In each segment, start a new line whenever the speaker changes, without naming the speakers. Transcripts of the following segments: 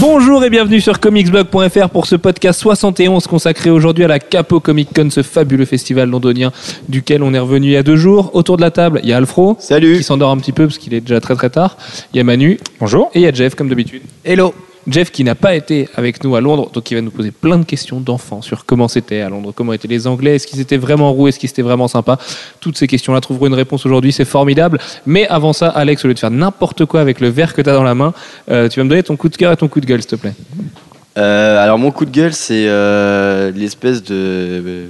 Bonjour et bienvenue sur comicsblog.fr pour ce podcast 71 consacré aujourd'hui à la Capo Comic Con, ce fabuleux festival londonien duquel on est revenu il y a deux jours. Autour de la table, il y a Alfro
Salut.
qui s'endort un petit peu parce qu'il est déjà très très tard. Il y a Manu
Bonjour.
et il y a Jeff comme d'habitude.
Hello.
Jeff qui n'a pas été avec nous à Londres, donc il va nous poser plein de questions d'enfants sur comment c'était à Londres, comment étaient les Anglais, est-ce qu'ils étaient vraiment roux, est-ce qu'ils étaient vraiment sympas. Toutes ces questions-là trouveront une réponse aujourd'hui, c'est formidable. Mais avant ça, Alex, au lieu de faire n'importe quoi avec le verre que tu as dans la main, euh, tu vas me donner ton coup de cœur et ton coup de gueule, s'il te plaît.
Euh, alors mon coup de gueule, c'est euh, l'espèce de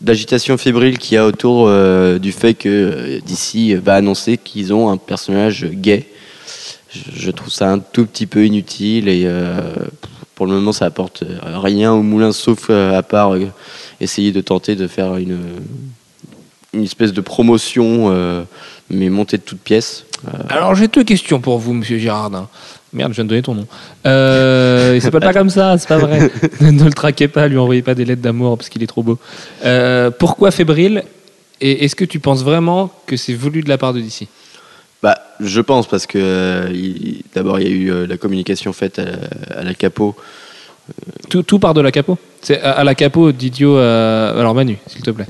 d'agitation fébrile qu'il y a autour du fait que DC va annoncer qu'ils ont un personnage gay. Je, trouve ça un tout petit peu inutile et euh, pour le moment ça apporte rien au moulin sauf euh, à part euh, essayer de tenter de faire une une espèce de promotion euh, mais montée de toutes pièces.
Alors j'ai deux questions pour vous, monsieur Girardin. Merde, je viens de donner ton nom. Euh, il s'appelle pas comme ça, c'est pas vrai. ne le traquez pas, lui envoyez pas des lettres d'amour parce qu'il est trop beau. Pourquoi fébrile Et est-ce que tu penses vraiment que c'est voulu de la part de DC
Bah, je pense parce que euh, il- d'abord il y a eu euh, la communication faite à, à la capo.
tout, tout part de la capo? C'est à, à la capo d'Idiot. euh, Alors Manu, s'il te plaît.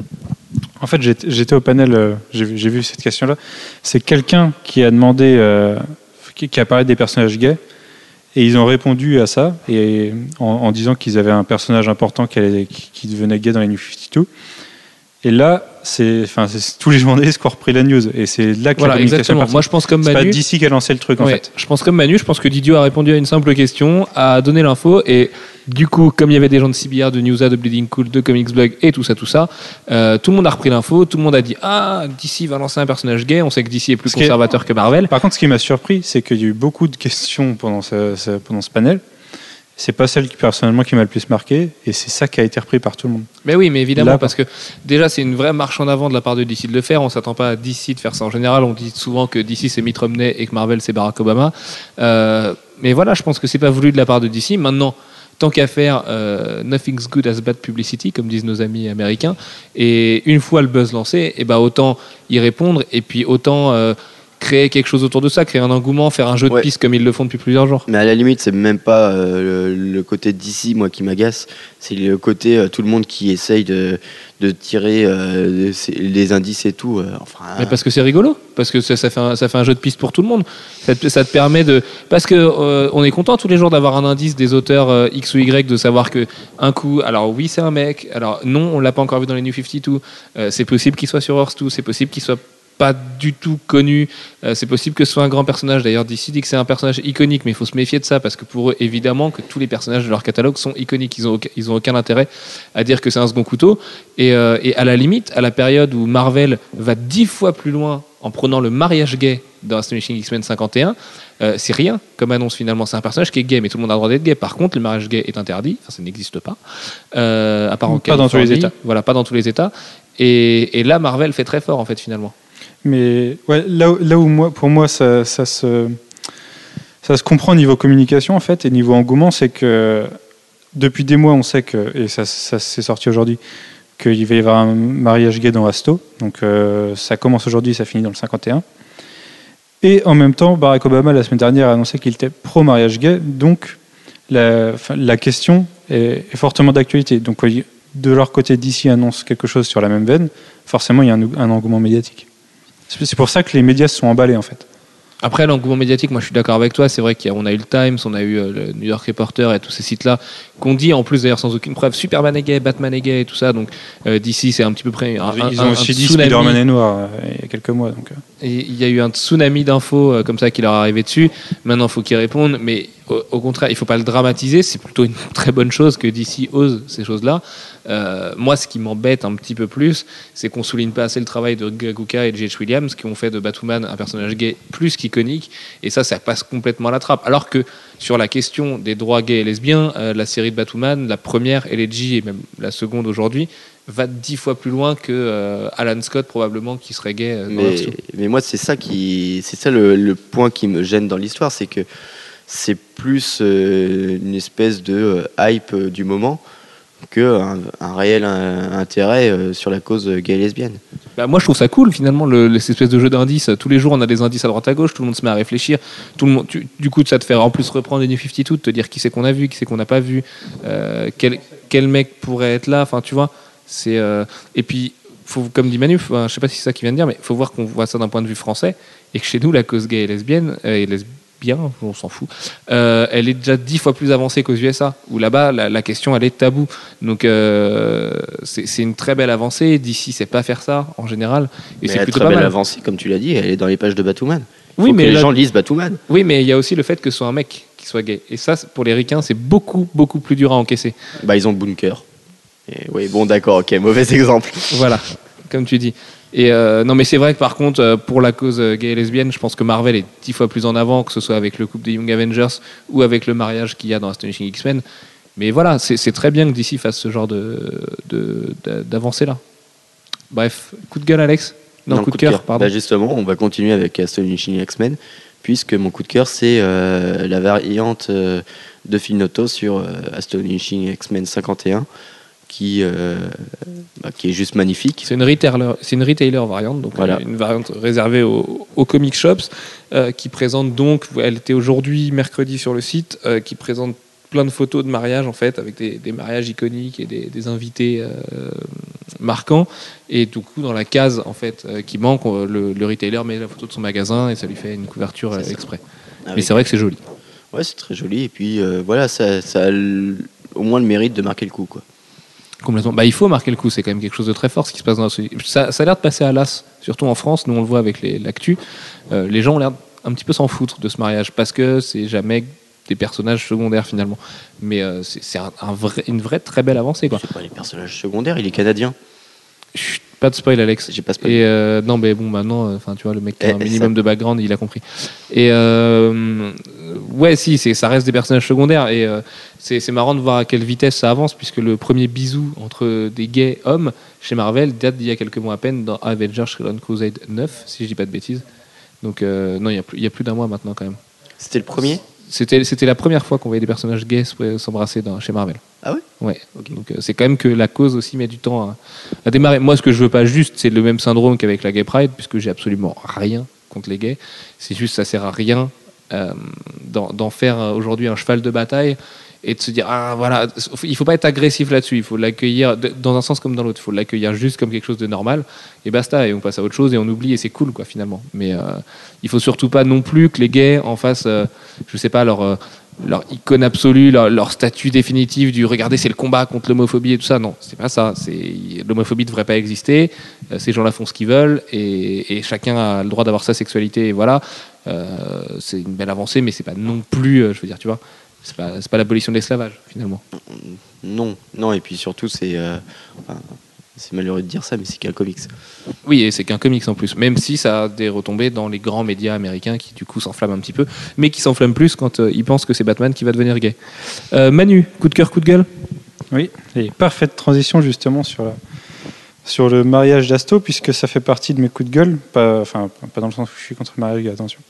En fait, j'étais au panel, euh, j'ai vu j'ai vu cette question-là. C'est quelqu'un qui a demandé, euh, qui, qui a parlé des personnages gays, et ils ont répondu à ça, et en, en disant qu'ils avaient un personnage important qui, allait- qui- qui devenait gay dans les New 52. Et là, c'est, enfin, tous les journalistes qui ont repris la news, et c'est là que
Voilà,
la communication
exactement. Moi je pense comme
c'est pas
Manu.
d'ici qui a lancé le truc, en fait.
Je pense comme Manu, je pense que Didio a répondu à une simple question, a donné l'info et du coup, comme il y avait des gens de CBR, de Newsa, de Bleeding Cool, de Comics Blog et tout ça, tout ça, euh, tout le monde a repris l'info, tout le monde a dit ah DC va lancer un personnage gay, on sait que DC est plus
Ce qui est-
conservateur que Marvel.
Par contre, ce qui m'a surpris, c'est qu'il y a eu beaucoup de questions pendant ce, ce- pendant ce panel. C'est pas celle qui personnellement qui m'a le plus marqué, et c'est ça qui a été repris par tout le monde.
Mais oui, mais évidemment,
Là,
parce que déjà, c'est une vraie marche en avant de la part de DC de le faire. On s'attend pas à DC de faire ça en général. On dit souvent que DC c'est Mitt Romney et que Marvel c'est Barack Obama. Euh, mais voilà, je pense que c'est pas voulu de la part de DC. Maintenant, tant qu'à faire, euh, nothing's good as bad publicity, comme disent nos amis américains. Et une fois le buzz lancé, et ben autant y répondre et puis autant euh, créer quelque chose autour de ça, créer un engouement, faire un jeu de piste comme ils le font depuis plusieurs jours.
Mais à la limite, c'est même pas euh, le, le côté d'ici, moi, qui m'agace. C'est le côté euh, tout le monde qui essaye de, de tirer euh, les indices et tout. enfin,
Mais parce que c'est rigolo, parce que ça, ça fait un, ça fait un jeu de piste pour tout le monde. Ça te, ça te permet de, parce que on est content tous les jours d'avoir un indice des auteurs X ou Y, de savoir que un coup, alors oui c'est un mec, alors non on l'a pas encore vu dans les New 52, euh, c'est possible qu'il soit sur Earth 2, c'est possible qu'il soit pas du tout connu, euh, c'est possible que ce soit un grand personnage. D'ailleurs, DC dit que c'est un personnage iconique, mais il faut se méfier de ça parce que pour eux, évidemment, que tous les personnages de leur catalogue sont iconiques. Ils ont, aucun- ils ont aucun intérêt à dire que c'est un second couteau. Et, euh, et à la limite, à la période où Marvel va dix fois plus loin en prenant le mariage gay dans Astonishing X-Men 51, euh, c'est rien comme annonce finalement. C'est un personnage qui est gay, mais tout le monde a le droit d'être gay. Par contre, le mariage gay est interdit, enfin, ça n'existe pas, à part en
Pas dans tous les. États.
Voilà, pas dans tous les États. Et, et là, Marvel fait très fort en fait finalement.
Mais ouais, là, là où moi, pour moi, ça, ça se, ça se comprend au niveau communication en fait et niveau engouement, c'est que depuis des mois, on sait que et ça, s'est sorti aujourd'hui qu'il va y avoir un mariage gay dans Asto. Donc euh, ça commence aujourd'hui, ça finit dans le 51. Et en même temps, Barack Obama la semaine dernière a annoncé qu'il était pro mariage gay. Donc la, question est, fortement d'actualité. Donc de leur côté, d'ici annonce quelque chose sur la même veine. Forcément, il y a un engouement médiatique. C'est pour ça que les médias se sont emballés en fait.
Après, l'engouement médiatique, moi je suis d'accord avec toi. C'est vrai qu'on a eu le Times, on a eu euh, le New York Reporter et tous ces sites-là qu'on dit en plus d'ailleurs sans aucune preuve Superman est gay, Batman est gay et tout ça. Donc euh, d'ici, c'est un petit peu près un,
Ils
un-
ont
un
aussi dit. Spider-Man est noir euh, il y a quelques mois. Donc, euh.
Et il y a eu un tsunami d'infos euh, comme ça qui leur est arrivé dessus. Maintenant, il faut qu'ils répondent. Mais au, au contraire, il ne faut pas le dramatiser. C'est plutôt une très bonne chose que DC ose ces choses-là. Euh, moi, ce qui m'embête un petit peu plus, c'est qu'on souligne pas assez le travail de Greg Rucka et J.H. Williams qui ont fait de Batwoman un personnage gay plus qu'iconique. Et ça, ça passe complètement à la trappe. Alors que sur la question des droits gays et lesbiens, euh, la série de Batwoman, la première, Elegy et même la seconde aujourd'hui, va dix fois plus loin que euh, Alan Scott probablement qui serait gay. dans
mais,
Earth 2.
mais moi, c'est ça qui, c'est ça le, le point qui me gêne dans l'histoire, c'est que c'est plus euh, une espèce de euh, hype euh, du moment que un, réel intérêt sur la cause gay et lesbienne.
Bah, moi, je trouve ça cool finalement, le, cette espèce de jeu d'indices. Tous les jours, on a des indices à droite à gauche, tout le monde se met à réfléchir. Tout le monde, du coup, ça te fait en plus reprendre les New 52, te dire qui c'est qu'on a vu, qui c'est qu'on n'a pas vu, quel, quel mec pourrait être là. Enfin, tu vois, et puis, comme dit Manu, faut- je sais pas si c'est ça qu'il vient de dire, mais il faut voir qu'on voit ça d'un point de vue français et que chez nous, la cause gay et lesbienne, euh, et lesbien, on s'en fout, euh, elle est déjà dix fois plus avancée qu'aux USA, où là-bas, la, la question, elle est tabou. Donc, euh, c'est une très belle avancée. D'ici, c'est pas faire ça en général. Et c'est plutôt
très
pas
belle
mal.
avancée, comme tu l'as dit, elle est dans les pages de Batwoman. Faut
Oui,
que
mais
les
là-
gens lisent Batwoman.
Oui, mais il y a aussi le fait que ce soit un mec qui soit gay. Et ça, pour les ricains, c'est beaucoup, beaucoup plus dur à encaisser.
Bah, ils ont Bunker. Et oui, bon, d'accord, ok, mauvais exemple.
Voilà, comme tu dis. Et euh, non, mais c'est vrai que par contre, euh, pour la cause euh, gay et lesbienne, je pense que Marvel est dix fois plus en avant, que ce soit avec le couple des Young Avengers ou avec le mariage qu'il y a dans Astonishing X-Men. Mais voilà, c'est très bien que DC fasse ce genre de de- de- d'avancée là. Bref, coup de gueule, Alex? Non, coup, de cœur, pardon.
Bah, justement, on va continuer avec Astonishing X-Men, puisque mon coup de cœur, c'est euh, la variante euh, de Finotto sur Astonishing X-Men 51, qui, euh, bah, qui est juste magnifique.
C'est une retailer, c'est une retailer variante, donc
Voilà.
euh, une variante réservée aux, aux comic shops, euh, qui présente donc, elle était aujourd'hui mercredi sur le site, qui présente plein de photos de mariage en fait, avec des, des mariages iconiques et des, des invités euh, marquants. Et du coup, dans la case en fait euh, qui manque, le, le retailer met la photo de son magasin et ça lui fait une couverture exprès. Mais
Avec-
c'est vrai que c'est joli.
Ouais, c'est très joli. Et puis euh, voilà, ça, ça a au moins le mérite de marquer le coup. Quoi.
Complètement. Bah, il faut marquer le coup, c'est quand même quelque chose de très fort ce qui se passe dans ce... ça, ça a l'air de passer à l'as, surtout en France, nous on le voit avec les- l'actu. Euh, les gens ont l'air un petit peu s'en foutre de ce mariage parce que c'est jamais des personnages secondaires finalement. Mais euh, c'est c'est un, un vrai- une vraie très belle avancée. Quoi.
C'est pas les personnages secondaires, il est canadien.
Chut, pas de spoil, Alex.
J'ai pas spoilé.
Et euh, non, mais bon, maintenant, euh, enfin, tu vois, le mec qui a
Eh,
un
ça-
minimum de background, il a compris. Et euh, ouais, si, ça reste des personnages secondaires. Et euh, c'est, marrant de voir à quelle vitesse ça avance, puisque le premier bisou entre des gays hommes chez Marvel date d'il y a quelques mois à peine dans Avengers Shadow Crusade 9, si je dis pas de bêtises. Donc, euh, non, il y a plus, d'un mois maintenant quand même.
C'était le premier?
C'était, la première fois qu'on voyait des personnages gays s'embrasser chez Marvel.
Ah ouais?
Ouais. Donc euh, c'est quand même que la cause aussi met du temps à, à démarrer. Moi, ce que je veux pas juste, c'est le même syndrome qu'avec la Gay Pride, puisque j'ai absolument rien contre les gays. C'est juste, ça sert à rien d'en, d'en faire euh, aujourd'hui un cheval de bataille et de se dire ah voilà, il faut pas être agressif là-dessus. Il faut l'accueillir dans un sens comme dans l'autre. Il faut l'accueillir juste comme quelque chose de normal et basta. Et on passe à autre chose et on oublie et c'est cool quoi finalement. Mais euh, il faut surtout pas non plus que les gays en fassent, euh, je sais pas leur euh, leur icône absolue, leur, statut définitif du regardez c'est le combat contre l'homophobie et tout ça. Non, c'est pas ça. C'est l'homophobie devrait pas exister. Euh, ces gens-là font ce qu'ils veulent et, chacun a le droit d'avoir sa sexualité. Et voilà, Euh, c'est une belle avancée, mais c'est pas non plus, euh, je veux dire, tu vois, c'est pas c'est pas l'abolition de l'esclavage finalement.
Non, non, et puis surtout, c'est. euh, enfin, c'est malheureux de dire ça, mais c'est qu'un comics.
Oui, et c'est qu'un comics en plus, même si ça a des retombées dans les grands médias américains qui du coup s'enflamment un petit peu, mais qui s'enflamment plus quand euh, ils pensent que c'est Batman qui va devenir gay. Euh, Manu, coup de cœur, coup de gueule?
Oui, et parfaite transition justement sur, la- sur le mariage d'Asto, puisque ça fait partie de mes coups de gueule. Pas, enfin, pas dans le sens où je suis contre le mariage attention.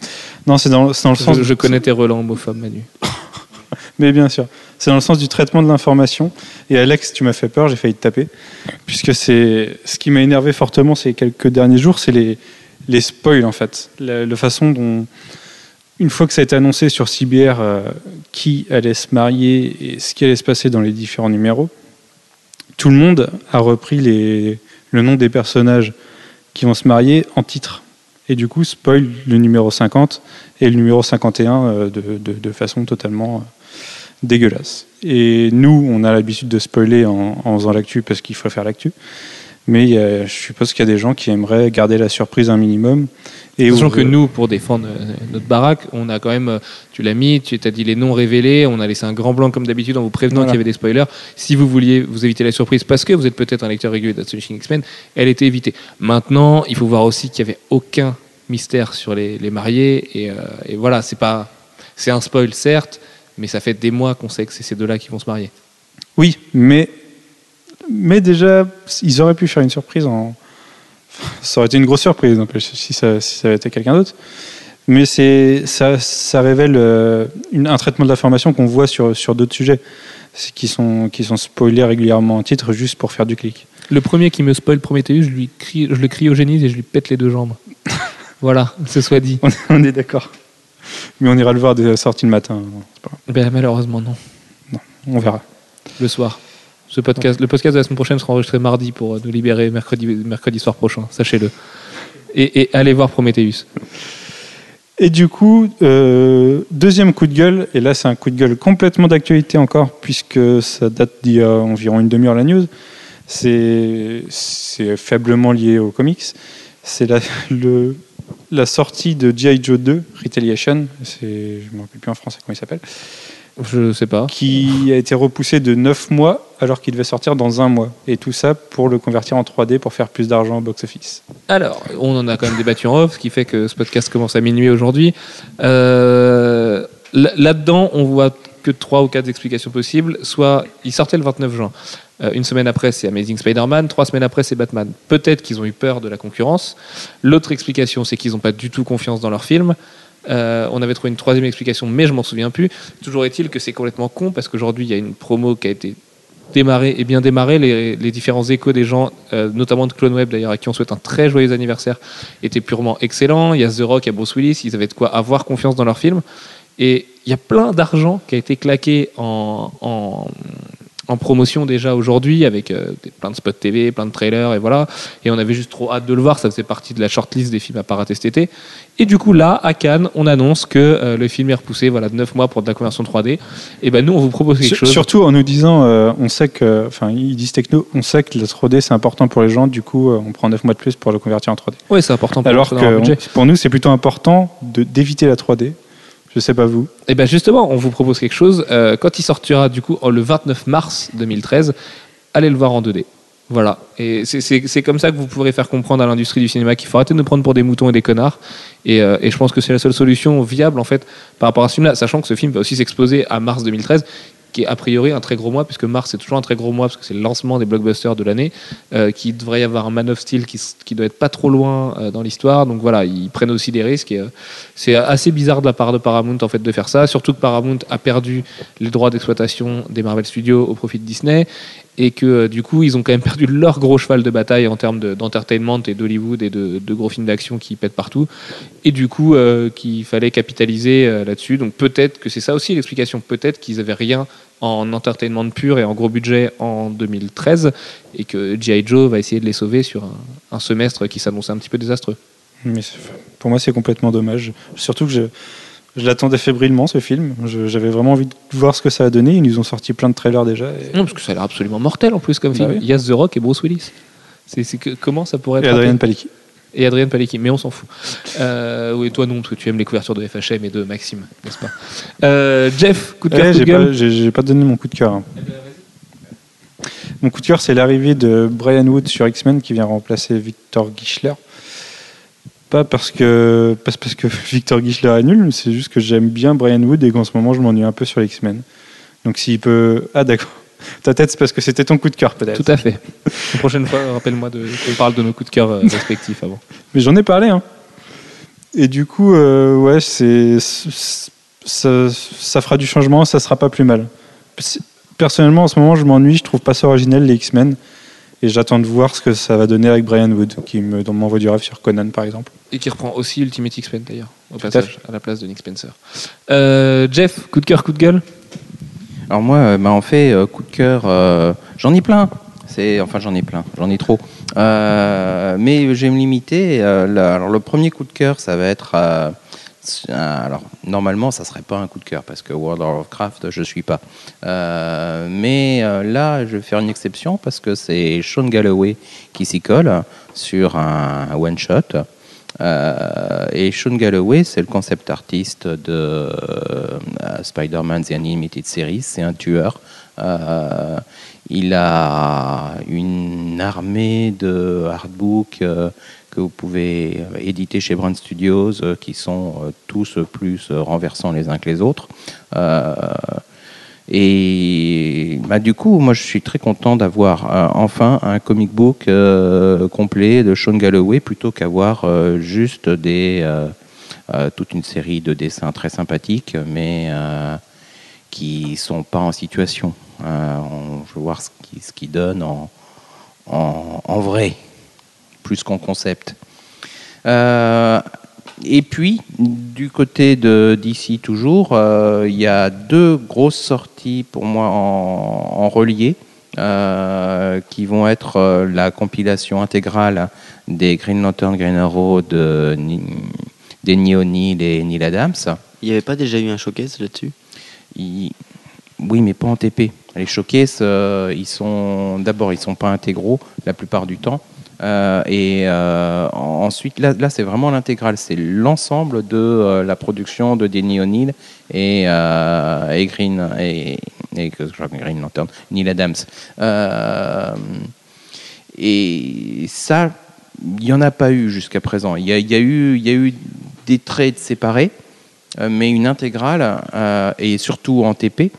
Non, c'est dans, le sens.
je, je connais tes relents homophobes, Manu.
Mais bien sûr, c'est dans le sens du traitement de l'information. Et Alex, tu m'as fait peur, j'ai failli te taper. Puisque c'est ce qui m'a énervé fortement ces quelques derniers jours, c'est les, les spoils en fait. La, la façon dont, une fois que ça a été annoncé sur CBR euh, qui allait se marier et ce qui allait se passer dans les différents numéros, tout le monde a repris le nom des personnages qui vont se marier en titre. Et du coup, spoil le numéro 50 et le numéro 51 euh, de, de- de façon totalement euh, dégueulasse. Et nous, on a l'habitude de spoiler en, en faisant l'actu parce qu'il faut faire l'actu. Mais je suppose qu'il y a des gens qui aimeraient garder la surprise un minimum. Et
Sachant que nous, pour défendre euh, notre baraque, on a quand même, euh, tu l'as mis, tu t'as dit les noms révélés, on a laissé un grand blanc comme d'habitude en vous prévenant
Voilà.
qu'il y avait des spoilers. Si vous vouliez vous éviter la surprise, parce que vous êtes peut-être un lecteur régulier d'Astonishing X-Men, elle était évitée. Maintenant, il faut voir aussi qu'il n'y avait aucun mystère sur les, les mariés. Et, euh, et voilà, c'est pas, c'est un spoil certes, mais ça fait des mois qu'on sait que c'est ces deux-là qui vont se marier.
Oui, mais, mais déjà, ils auraient pu faire une surprise en. Ça aurait été une grosse surprise si ça, si ça avait été quelqu'un d'autre. Mais c'est, ça, ça révèle euh, une- un traitement de l'information qu'on voit sur, sur d'autres sujets, qui sont, qui sont spoilés régulièrement en titre juste pour faire du clic.
Le premier qui me spoil Prometheus, je, lui crie, je le cryogénise et je lui pète les deux jambes. voilà, ce soit dit.
On est, on est d'accord. Mais on ira le voir dès la sortie le matin. Pas grave.
Ben, malheureusement, non.
On verra.
Le soir. Le podcast de la semaine prochaine sera enregistré mardi pour euh, nous libérer mercredi, soir prochain, sachez-le. Et, allez voir Prometheus.
Et du coup, euh, deuxième coup de gueule, et là c'est un coup de gueule complètement d'actualité encore, puisque ça date d'il y a environ une demi-heure la news. C'est faiblement lié aux comics. C'est la, la sortie de G.I. Joe 2, Retaliation, je ne me rappelle plus en français comment il s'appelle,
Je sais pas.
qui a été repoussé de 9 mois alors qu'il devait sortir dans un mois. Et tout ça pour le convertir en 3D pour faire plus d'argent au box-office.
Alors, on en a quand même débattu en off, ce qui fait que ce podcast commence à minuit aujourd'hui. Euh, là- Là-dedans, on voit que trois ou quatre explications possibles. Soit il sortait le 29 juin. Euh, une semaine après, c'est Amazing Spider-Man. Trois semaines après, c'est Batman. Peut-être qu'ils ont eu peur de la concurrence. L'autre explication, c'est qu'ils n'ont pas du tout confiance dans leur film. Euh, on avait trouvé une troisième explication, mais je m'en souviens plus. Toujours est-il que c'est complètement con parce qu'aujourd'hui, il y a une promo qui a été démarrée et bien démarrée. Les, différents échos des gens, euh, notamment de CloneWeb d'ailleurs, à qui on souhaite un très joyeux anniversaire, étaient purement excellents. Il y a The Rock, il y a Bruce Willis, ils avaient de quoi avoir confiance dans leur film. Et il y a plein d'argent qui a été claqué en, en promotion déjà aujourd'hui avec euh, plein de spots TV, plein de trailers et voilà. Et on avait juste trop hâte de le voir, ça faisait partie de la shortlist des films à parater cet été. Et du coup là, à Cannes, on annonce que euh, le film est repoussé voilà, de 9 mois pour de la conversion 3D. Et ben nous, on vous propose quelque chose.
Surtout en nous disant, euh, on sait que, enfin, ils disent techno, on sait que la 3D c'est important pour les gens, du coup, on prend 9 mois de plus pour le convertir en 3D.
Ouais, c'est important pour
Alors que
budget.
pour nous, c'est plutôt important d'éviter la 3D. Je sais pas vous.
Et bien justement, on vous propose quelque chose. Euh, quand il sortira du coup le 29 mars 2013, allez le voir en 2D. Voilà. Et c'est comme ça que vous pourrez faire comprendre à l'industrie du cinéma qu'il faut arrêter de nous prendre pour des moutons et des connards. Et, euh, et je pense que c'est la seule solution viable en fait par rapport à ce film-là, sachant que ce film va aussi s'exposer à mars 2013 qui est a priori un très gros mois, puisque mars c'est toujours un très gros mois, parce que c'est le lancement des blockbusters de l'année, euh, qui devrait y avoir un Man of Steel qui, qui doit être pas trop loin euh, dans l'histoire. Donc voilà, ils prennent aussi des risques. Euh, c'est assez bizarre de la part de Paramount en fait de faire ça, surtout que Paramount a perdu les droits d'exploitation des Marvel Studios au profit de Disney et que euh, du coup ils ont quand même perdu leur gros cheval de bataille en termes de- d'entertainment et d'Hollywood et de, gros films d'action qui pètent partout et du coup euh, qu'il fallait capitaliser euh, là-dessus. Donc peut-être que c'est ça aussi l'explication, peut-être qu'ils avaient rien en entertainment pur et en gros budget en 2013 et que G.I. Joe va essayer de les sauver sur un, semestre qui s'annonçait un petit peu désastreux.
Mais pour moi, c'est complètement dommage. Surtout que je, je l'attendais fébrilement ce film. J'avais vraiment envie de voir ce que ça a donné. Ils nous ont sorti plein de trailers déjà. Et,
Non, parce que ça a l'air absolument mortel en plus comme
Bah
film.
oui.
Il y a The Rock et Bruce Willis. C'est c'est que, comment ça pourrait être
et Adrien Palicki.
Et Adrien Palicki, mais on s'en fout. Euh, oui, toi non, parce que tu aimes les couvertures de FHM et de Maxime, n'est-ce pas? Euh, Jeff, coup de cœur,
Ouais, j'ai pas, donné mon coup de cœur. hein. Mon coup de cœur, c'est l'arrivée de Brian Wood sur X-Men qui vient remplacer Victor Gischler. Pas parce que, pas parce que Victor Gischler est nul, mais c'est juste que j'aime bien Brian Wood et qu'en ce moment je m'ennuie un peu sur les X-Men. Donc s'il peut. Ah d'accord. Ta tête, c'est parce que c'était ton coup de cœur peut-être.
Tout à fait. La prochaine fois, rappelle-moi de- qu'on parle de nos coups de cœur euh, respectifs avant.
Mais j'en ai parlé. Hein. Et du coup, euh, ouais, c'est, ça, ça fera du changement, ça sera pas plus mal. Personnellement, en ce moment, je m'ennuie, je trouve pas ça originel les X-Men. Et j'attends de voir ce que ça va donner avec Brian Wood, qui me m'envoie du rêve sur Conan, par exemple.
Et qui reprend aussi Ultimate X-Men d'ailleurs, au
Tout
passage, à, la place de Nick Spencer. Euh, Jeff, coup de cœur, coup de gueule?
Alors moi, euh, bah, en fait, euh, coup de cœur, euh, j'en ai plein. C'est, enfin, j'en ai plein, j'en ai trop. Euh, mais je vais me limiter. euh, alors le premier coup de cœur, ça va être. Euh, alors normalement, ça serait pas un coup de cœur parce que World of Warcraft, je suis pas. Euh, mais euh, là, je vais faire une exception parce que c'est Sean Galloway qui s'y colle sur un, one shot. Et Sean Galloway, c'est le concept artiste de Spider-Man The Animated Series. C'est un tueur. Il a une armée de artbooks euh, que vous pouvez euh, éditer chez Brand Studios euh, qui sont euh, tous plus renversants les uns que les autres. Et bah, du coup, moi, je suis très content d'avoir enfin un comic book complet de Sean Galloway plutôt qu'avoir juste toute une série de dessins très sympathiques, mais qui sont pas en situation. On- je veux voir ce qui, ce donne en vrai, plus qu'en concept. Euh, et puis, du côté de d'ici toujours, euh, il y a deux grosses sorties pour moi en, en relié, euh, qui vont être euh, la compilation intégrale des Green Lantern, Green Arrow, de, des Neil O'Neill et Neil Adams.
Il n'y avait pas déjà eu un showcase là-dessus?
Oui, mais pas en TP. Les showcases, euh, ils sont d'abord, ils sont pas intégraux la plupart du temps. Euh, et euh, en- ensuite, là, là c'est vraiment l'intégrale. C'est l'ensemble de euh, la production de Denny O'Neill et, Green et, et Green Lantern, Neil Adams. Et ça, il n'y en a pas eu jusqu'à présent. Il y y y a eu des trades séparés, mais une intégrale, et surtout en TP,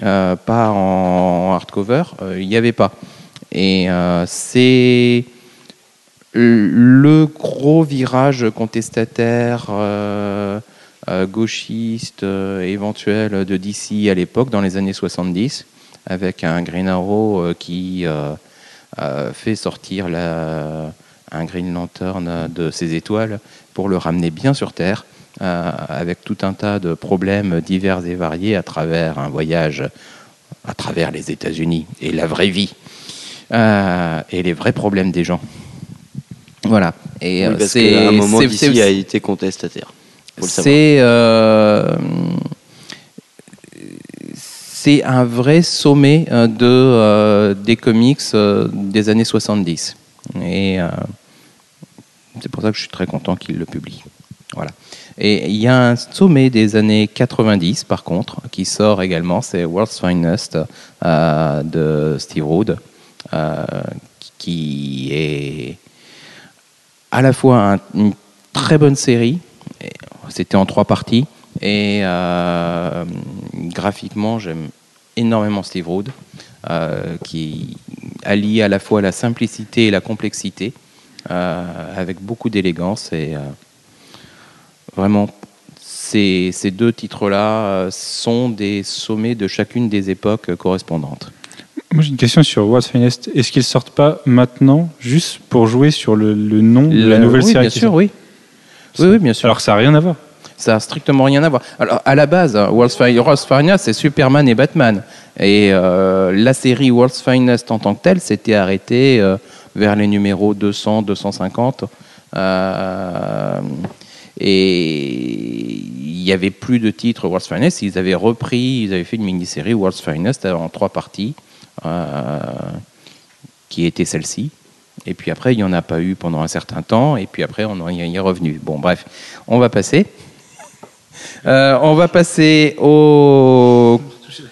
pas en hardcover, il n'y avait pas. Et c'est le gros virage contestataire, euh, euh, gauchiste, euh, éventuel de DC à l'époque, dans les années 70, avec un Green Arrow qui fait sortir un Green Lantern de ses étoiles pour le ramener bien sur Terre, avec tout un tas de problèmes divers et variés à travers un voyage à travers les États-Unis et la vraie vie et les vrais problèmes des gens. Voilà. Et
Oui,
euh,
parce
c'est
un moment, d'ici a été contestataire.
C'est euh, c'est un vrai sommet euh, de, euh, des comics euh, des années 70. Et euh, c'est pour ça que je suis très content qu'il le publie. Voilà. Et il y a un sommet des années 90, par contre, qui sort également, c'est World's Finest de Steve Rood, qui est à la fois un- une très bonne série, c'était en trois parties, et euh, graphiquement, j'aime énormément Steve Rood, euh, qui allie à la fois la simplicité et la complexité, euh, avec beaucoup d'élégance, et vraiment, ces, deux titres-là sont des sommets de chacune des époques correspondantes.
Moi j'ai une question sur What's Finest. Est-ce qu'ils sortent pas maintenant juste pour jouer sur le, le nom de la
Le-
nouvelle
oui,
série
bien sûr,
sort
oui. Oui, oui, bien sûr.
Alors que ça n'a rien à voir.
Ça n'a strictement rien à voir. Alors, à la base, World's Finest, World's c'est Superman et Batman. Et euh, la série World's Finest en tant que telle s'était arrêtée euh, vers les numéros 200, 250. Euh, et il n'y avait plus de titres World's Finest. Ils avaient repris, ils avaient fait une mini-série World's Finest en trois parties, qui était celle-ci. Et puis après, il n'y en a pas eu pendant un certain temps. Et puis après, on y est revenu. Bon, bref, on va passer. Euh, on va passer au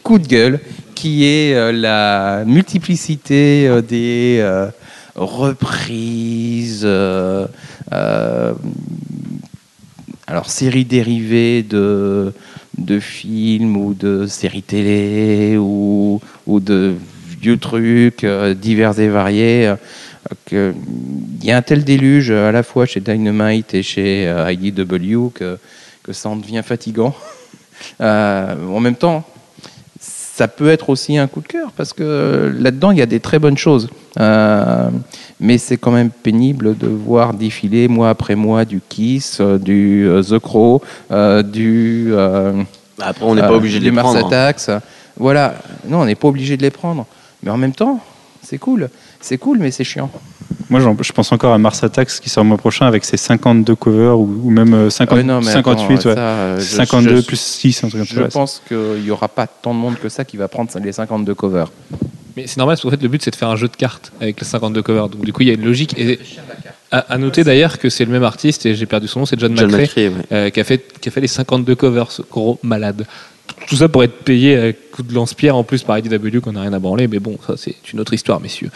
coup de gueule, qui est euh, la multiplicité euh, des euh, reprises, euh, euh, alors séries dérivées de, de films ou de séries télé ou, ou de vieux trucs euh, divers et variés. euh, Il y a un tel déluge à la fois chez Dynamite et chez euh, IDW que que ça en devient fatigant. Euh, en même temps, ça peut être aussi un coup de cœur parce que là-dedans, il y a des très bonnes choses. Euh, mais c'est quand même pénible de voir défiler mois après mois du Kiss, euh, du euh, The Crow, euh, du. euh,
Bah, Après, on n'est pas
euh,
obligé de les
Mars
prendre. hein.
Attacks. Voilà, non, on n'est pas obligé de les prendre. Mais en même temps, c'est cool. C'est cool, mais c'est chiant.
Moi je pense encore à Mars Attacks qui sort le mois prochain avec ses 52 covers ou, même euh, 50
Ouais, non, mais
58,
attends,
ouais.
ça, euh, je-
52
je-
plus 6, un truc
Je
comme ça.
pense qu'il n'y aura pas tant de monde que ça qui va prendre les 52 covers.
Mais c'est normal parce qu'en fait le but c'est de faire un jeu de cartes avec les 52 covers. Donc du coup il y a une logique. Et à, à noter d'ailleurs que c'est le même artiste et j'ai perdu son nom, c'est John,
John ouais.
euh, qui, a fait, qui a fait les 52 covers, ce gros malade. Tout ça pour être payé à coup de lance-pierre en plus par IDW qu'on n'a rien à branler, mais bon, ça c'est une autre histoire, messieurs.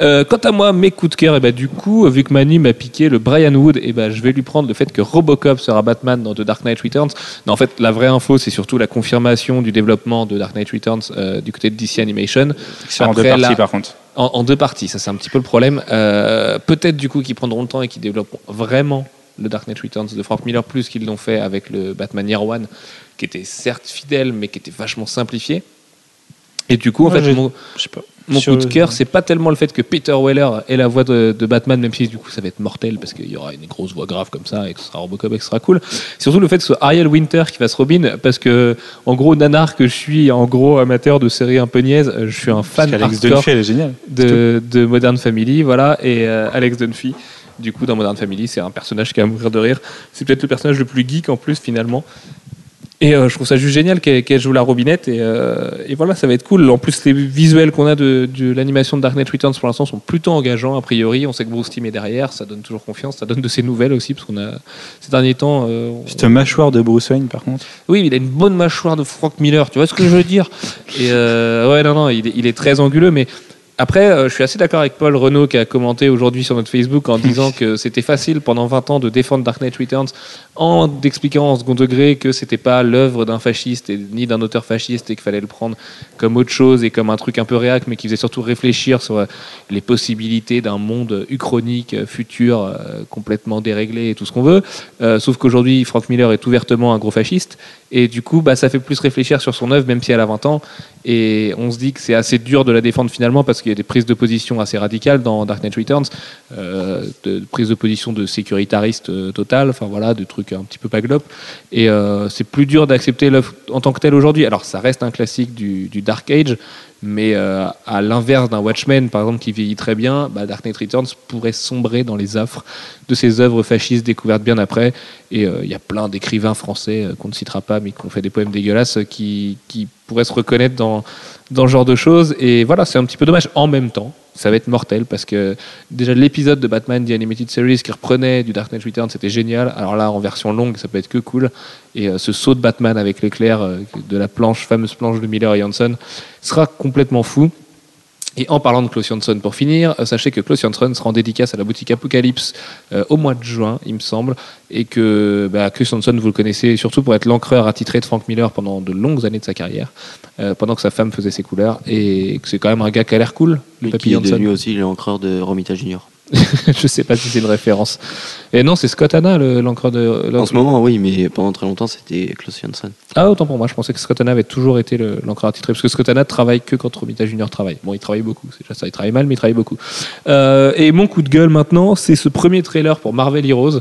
Euh, quant à moi, mes coups de cœur, et bah, du coup, vu que Manu m'a piqué le Brian Wood, et bah, je vais lui prendre le fait que Robocop sera Batman dans The Dark Knight Returns. Non, en fait, la vraie info, c'est surtout la confirmation du développement de Dark Knight Returns euh, du côté de DC Animation.
Sort en deux parties par contre.
En, en deux parties, ça c'est un petit peu le problème. Euh, Peut-être du coup qu'ils prendront le temps et qu'ils développeront vraiment le Dark Knight Returns de Frank Miller plus qu'ils l'ont fait avec le Batman Year One, qui était certes fidèle mais qui était vachement simplifié. Et du coup, en fait, mon,
pas.
coup de cœur, c'est pas tellement le fait que Peter Weller ait la voix de, de Batman, même si du coup ça va être mortel parce qu'il y aura une grosse voix grave comme ça et que ce sera Robocop et que ce sera cool. Surtout le fait que ce soit Ariel Winter qui fasse Robin parce que, en gros, nanar que je suis, en gros amateur de séries un peu niaises, euh, je suis un fan
qu'Alex
hardcore
Dunphy, elle est géniale.
de, de Modern Family, voilà, et euh, Alex Dunphy. Du coup, dans Modern Family, c'est un personnage qui va mourir de rire. C'est peut-être le personnage le plus geek en plus, finalement. Et euh, je trouve ça juste génial qu'elle joue la robinette. Et, euh, et voilà, ça va être cool. En plus, les visuels qu'on a de, de l'animation de Dark Knight Returns pour l'instant sont plutôt engageants, a priori. On sait que Bruce Timm est derrière, ça donne toujours confiance. Ça donne de ses nouvelles aussi, parce qu'on a, ces derniers temps. euh, on-
un mâchoire de Bruce Wayne, par contre.
oui, il a une bonne mâchoire de Frank Miller, tu vois ce que je veux dire? Et euh, ouais, non, non, il est, il est très anguleux, mais après, euh, je suis assez d'accord avec Paul Renault qui a commenté aujourd'hui sur notre Facebook en disant que c'était facile pendant 20 ans de défendre Dark Knight Returns en expliquant en second degré que c'était pas l'œuvre d'un fasciste et ni d'un auteur fasciste et qu'il fallait le prendre comme autre chose et comme un truc un peu réac, mais qui faisait surtout réfléchir sur euh, les possibilités d'un monde uchronique, euh, futur, complètement déréglé et tout ce qu'on veut. Sauf qu'aujourd'hui, Frank Miller est ouvertement un gros fasciste. Et du coup, bah, ça fait plus réfléchir sur son œuvre, même si elle a 20 ans. Et on se dit que c'est assez dur de la défendre finalement, parce qu'il y a des prises de position assez radicales dans Dark Knight Returns, euh, de, prises de position de sécuritariste euh, total, enfin voilà, de trucs un petit peu paglope. Et euh, c'est plus dur d'accepter l'œuvre en tant que telle aujourd'hui. Alors, ça reste un classique du Dark Age, mais euh, à l'inverse d'un Watchmen, par exemple, qui vieillit très bien, bah, Dark Returns pourrait sombrer dans les affres de ces œuvres fascistes découvertes bien après. Et euh, il y a plein d'écrivains français euh, qu'on ne citera pas, mais qui ont fait des poèmes dégueulasses, qui, qui pourraient se reconnaître dans, dans ce genre de choses. Et voilà, c'est un petit peu dommage. En même temps, ça va être mortel parce que déjà l'épisode de Batman The Animated Series qui reprenait du Dark Knight Returns, c'était génial. Alors là, en version longue, ça peut être que cool. Et euh, ce saut de Batman avec l'éclair euh, de la planche, fameuse planche de Miller et Hanson, sera complètement fou. Et en parlant de Klaus Jansson, pour finir, euh, sachez que Klaus Jansson sera en dédicace à la boutique Apocalypse euh, au mois de juin, il me semble, et que bah, Klaus Jansson, vous le connaissez surtout pour être l'encreur attitré de Frank Miller pendant de longues années de sa carrière, euh, pendant que sa femme faisait ses couleurs, et que c'est quand même un gars qui a l'air cool, le papy
qui est
Jansson.
devenu aussi l'encreur de Romita Junior.
Je sais pas si c'est une référence. Et non, c'est Scott Hanna, le- l'encreur de.
En ce moment, oui, mais pendant très longtemps, c'était Klaus Jansson.
Ah, autant pour moi, je pensais que Scott Hanna avait toujours été le- l'encreur attitré, parce que Scott Hanna travaille que quand Romita Junior travaille. Bon, il travaille beaucoup, c'est déjà ça, il travaille mal, mais il travaille beaucoup. Euh, et mon coup de gueule maintenant, c'est ce premier trailer pour Marvel Heroes.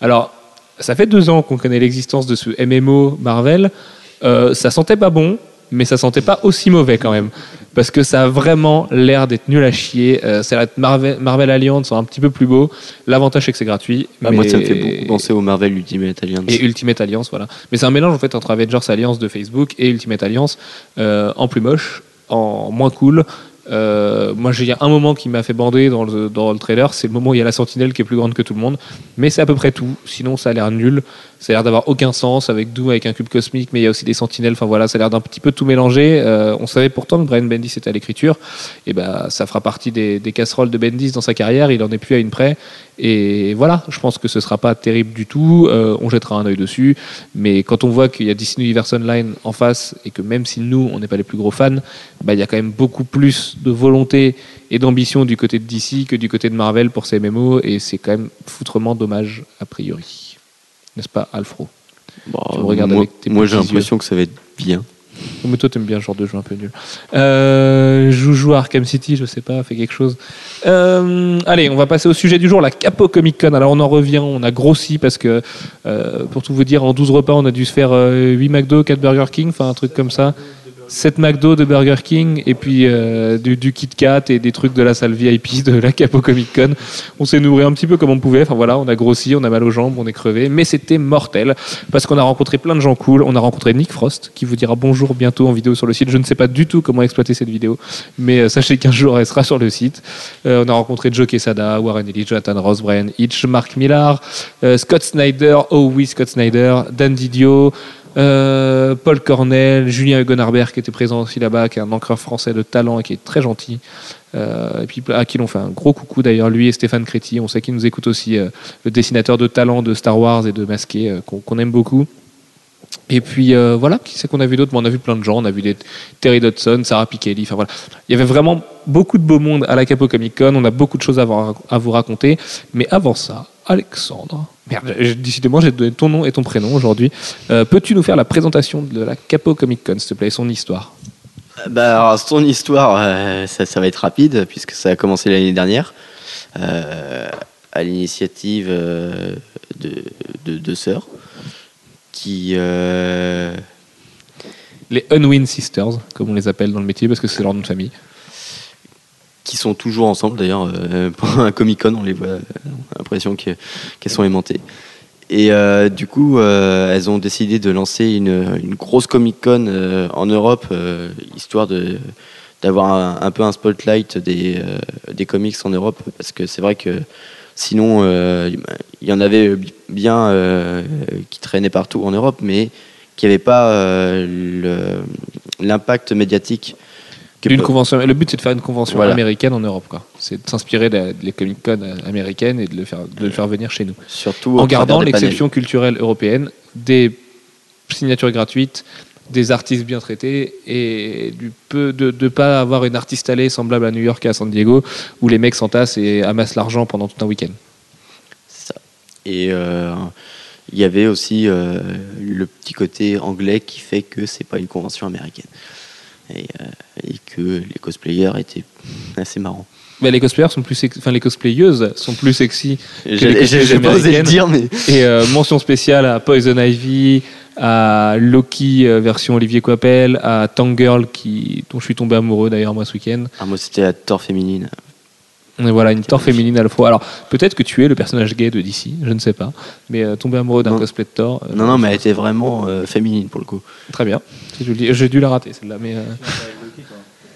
Alors, ça fait deux ans qu'on connaît l'existence de ce MMO Marvel. Euh, ça sentait pas bon, mais ça sentait pas aussi mauvais quand même. Parce que ça a vraiment l'air d'être nul à chier. Euh, ça va être Marvel, Marvel Alliance un petit peu plus beau. L'avantage, c'est que c'est gratuit.
Bah, Moi, ça me fait beaucoup penser au Marvel Ultimate Alliance.
et Ultimate Alliance, voilà. Mais c'est un mélange en fait entre Avengers Alliance de Facebook et Ultimate Alliance euh, en plus moche, en moins cool. Euh, moi, j'ai un moment qui m'a fait bander dans le, dans le trailer, c'est le moment où il y a la sentinelle qui est plus grande que tout le monde. Mais c'est à peu près tout. Sinon, ça a l'air nul. Ça a l'air d'avoir aucun sens avec Doom, avec un cube cosmique, mais il y a aussi des sentinelles. Enfin voilà, ça a l'air d'un petit peu tout mélanger. Euh, on savait pourtant que Brian Bendis était à l'écriture. Et ben, ça fera partie des, des casseroles de Bendis dans sa carrière. Il en est plus à une près. Et voilà, je pense que ce sera pas terrible du tout. Euh, on jettera un œil dessus. Mais quand on voit qu'il y a Disney Universe Online en face et que même si nous, on n'est pas les plus gros fans, bah, il y a quand même beaucoup plus de volonté et d'ambition du côté de DC que du côté de Marvel pour ces MMO. Et c'est quand même foutrement dommage, a priori. N'est-ce pas, Alfro?
Bah,
Tu me regardes
moi, moi, j'ai l'impression que ça va être bien.
Mais toi, t'aimes bien ce genre de jeu un peu nul. Euh, Joujou Arkham City, je sais pas, fait quelque chose. Euh, allez, on va passer au sujet du jour, la Capo Comic Con. Alors, on en revient, on a grossi parce que, euh, pour tout vous dire, en 12 repas, on a dû se faire euh, 8 McDo, 4 Burger King, enfin un truc comme ça. 7 McDo de Burger King et puis euh, du, Kit Kat et des trucs de la salle VIP de la Capo Comic Con. On s'est nourri un petit peu comme on pouvait. Enfin voilà, on a grossi, on a mal aux jambes, on est crevé, mais c'était mortel parce qu'on a rencontré plein de gens cool. On a rencontré Nick Frost qui vous dira bonjour bientôt en vidéo sur le site. Je ne sais pas du tout comment exploiter cette vidéo, mais euh, sachez qu'un jour elle sera sur le site. Euh, on a rencontré Joe Quesada, Warren Ellis, Jonathan Ross, Brian Hitch, Mark Millar, Scott Snyder, oh oui Scott Snyder, Dan Didio. Euh, Paul Cornell, Julien Hugon Arbert qui était présent aussi là-bas, qui est un encreur français de talent et qui est très gentil. Euh, et puis à qui l'on fait un gros coucou d'ailleurs, lui et Stéphane Créti, on sait qu'il nous écoute aussi, euh, le dessinateur de talent de Star Wars et de Masqué, qu'on aime beaucoup. Et puis voilà, qui c'est qu'on a vu d'autres? On a vu plein de gens, on a vu Terry Dodson, Sarah Pikeli, enfin voilà. Il y avait vraiment beaucoup de beau monde à la Capo Comic Con, on a beaucoup de choses à vous raconter. Mais avant ça, Alexandre, merde, décidément j'ai donné ton nom et ton prénom aujourd'hui. Euh, Peux-tu nous faire la présentation de la Capo Comic Con, s'il te plaît, et son histoire?
Bah, alors, son histoire, euh, ça, ça va être rapide, puisque ça a commencé l'année dernière, euh, à l'initiative euh, de, de deux sœurs, qui... euh,
Les Unwin Sisters, comme on les appelle dans le métier, parce que c'est leur nom de famille.
Qui sont toujours ensemble d'ailleurs euh, pour un Comic Con on les voit on a l'impression que- qu'elles sont aimantées. Et euh, du coup euh, elles ont décidé de lancer une, grosse Comic Con euh, en Europe euh, histoire de d'avoir un, peu un spotlight des, euh, des comics en Europe parce que c'est vrai que sinon euh, il y en avait bien euh, qui traînaient partout en Europe mais qui n'avaient pas euh, l'impact médiatique
convention, le but c'est de faire une convention
Voilà.
américaine en Europe. quoi. C'est de s'inspirer des des Comic Con américaines et de le faire, de le faire venir chez nous.
surtout
en gardant l'exception culturelle européenne, des signatures gratuites, des artistes bien traités et du peu de ne pas avoir une artiste allée semblable à New York et à San Diego où les mecs s'entassent et amassent l'argent pendant tout un week-end.
C'est ça. Et euh, il y avait aussi euh, le petit côté anglais qui fait que c'est pas une convention américaine. Et, euh, et que les cosplayers étaient assez marrants.
Bah, les cosplayers sont plus, enfin les cosplayeuses sont plus sexy.
J'ai pas osé le dire, mais
Et euh, mention spéciale à Poison Ivy, à Loki euh, version Olivier Coipel, à Tangirl qui dont je suis tombé amoureux d'ailleurs moi ce week-end.
ah, moi c'était la Thor féminine.
Et voilà, une Thor féminine à la fois. Alors, peut-être que tu es le personnage gay de DC, je ne sais pas. Mais euh, tomber amoureux d'un cosplay de Thor. euh,
Non, non, mais elle était vraiment euh, féminine pour le coup.
Très bien. J'ai dû la rater, celle-là. Mais,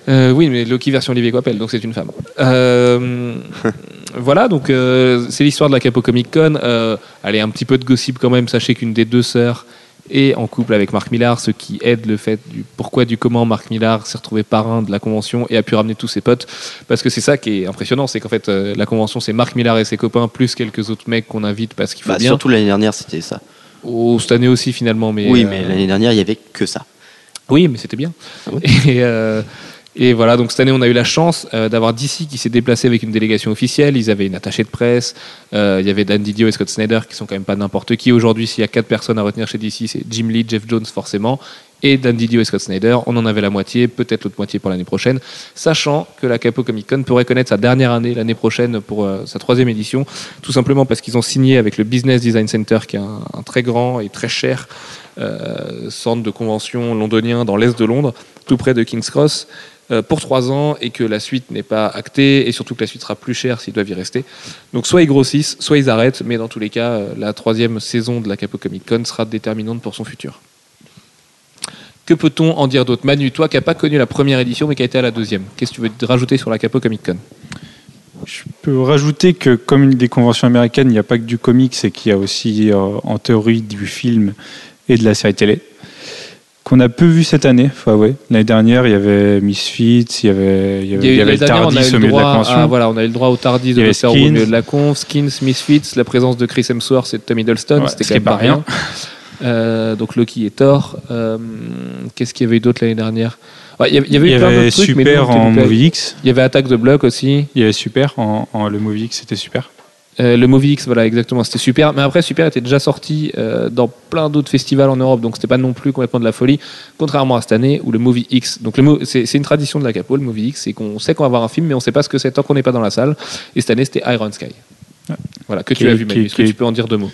euh, oui, mais Loki version Olivier Coipel, donc c'est une femme. Euh, voilà, donc euh, c'est l'histoire de la Capo Comic Con. Euh, allez, un petit peu de gossip quand même. Sachez qu'une des deux sœurs est en couple avec Marc Millard, ce qui aide le fait du pourquoi, du comment Marc Millard s'est retrouvé parrain de la convention et a pu ramener tous ses potes. Parce que c'est ça qui est impressionnant, c'est qu'en fait, euh, la convention, c'est Marc Millard et ses copains, plus quelques autres mecs qu'on invite parce qu'il faut
Bah,
bien.
surtout l'année dernière, c'était ça.
Oh, cette année aussi, finalement. Mais,
oui,
euh,
mais l'année dernière, il y avait que ça.
Oui, mais c'était bien.
Ah.
Et, euh, et voilà, donc cette année, on a eu la chance euh, d'avoir DC qui s'est déplacé avec une délégation officielle. Ils avaient une attachée de presse. euh, il y avait Dan Didio et Scott Snyder qui sont quand même pas n'importe qui. Aujourd'hui, s'il y a quatre personnes à retenir chez DC, c'est Jim Lee, Jeff Jones forcément, et Dan Didio et Scott Snyder. On en avait la moitié, peut-être l'autre moitié pour l'année prochaine, sachant que la Capo Comic Con pourrait connaître sa dernière année l'année prochaine pour euh, sa troisième édition, tout simplement parce qu'ils ont signé avec le Business Design Center, qui est un, un très grand et très cher centre de convention londonien dans l'est de Londres, tout près de King's Cross, euh, pour trois ans et que la suite n'est pas actée et surtout que la suite sera plus chère s'ils doivent y rester. Donc soit ils grossissent, soit ils arrêtent, mais dans tous les cas, euh, la troisième saison de la Capo Comic Con sera déterminante pour son futur. Que peut-on en dire d'autre? Manu, toi qui n'as pas connu la première édition mais qui a été à la deuxième, qu'est-ce que tu veux te rajouter sur la Capo Comic Con?
Je peux rajouter que comme une des conventions américaines, il n'y a pas que du comics et qu'il y a aussi euh, en théorie du film et de la série télé qu'on a peu vu cette année. Enfin, ouais. L'année dernière, il y avait Misfits, il y avait, il y avait, il y avait
dernière,
Tardis
eu
au milieu de la
droit
convention.
à- voilà, on a eu le droit au Tardis de le
avait
faire au milieu de la conf, Skins, Misfits, la présence de Chris Hemsworth et de Tom Hiddleston,
Ouais,
c'était quand même pas rien. Euh, donc Loki et Thor. Euh, Qu'est-ce qu'il y avait eu d'autre l'année dernière? Ouais, Il y avait, y avait d'autres trucs, mais
Super
nous,
en Movie X.
Il y avait Attaque de Bloc aussi.
Il y avait Super en, en- le Movie X, c'était super.
Euh, le Movie X, voilà, exactement, c'était super. Mais après, Super était déjà sorti euh, dans plein d'autres festivals en Europe, donc c'était pas non plus complètement de la folie. Contrairement à cette année où le Movie X, donc le c'est une tradition de la Capo, le Movie X, c'est qu'on sait qu'on va voir un film, mais on sait pas ce que c'est tant qu'on n'est pas dans la salle. Et cette année, c'était Iron Sky. Voilà, que
Qui
tu as vu, Manu.
est-
Est-ce que tu peux en dire deux mots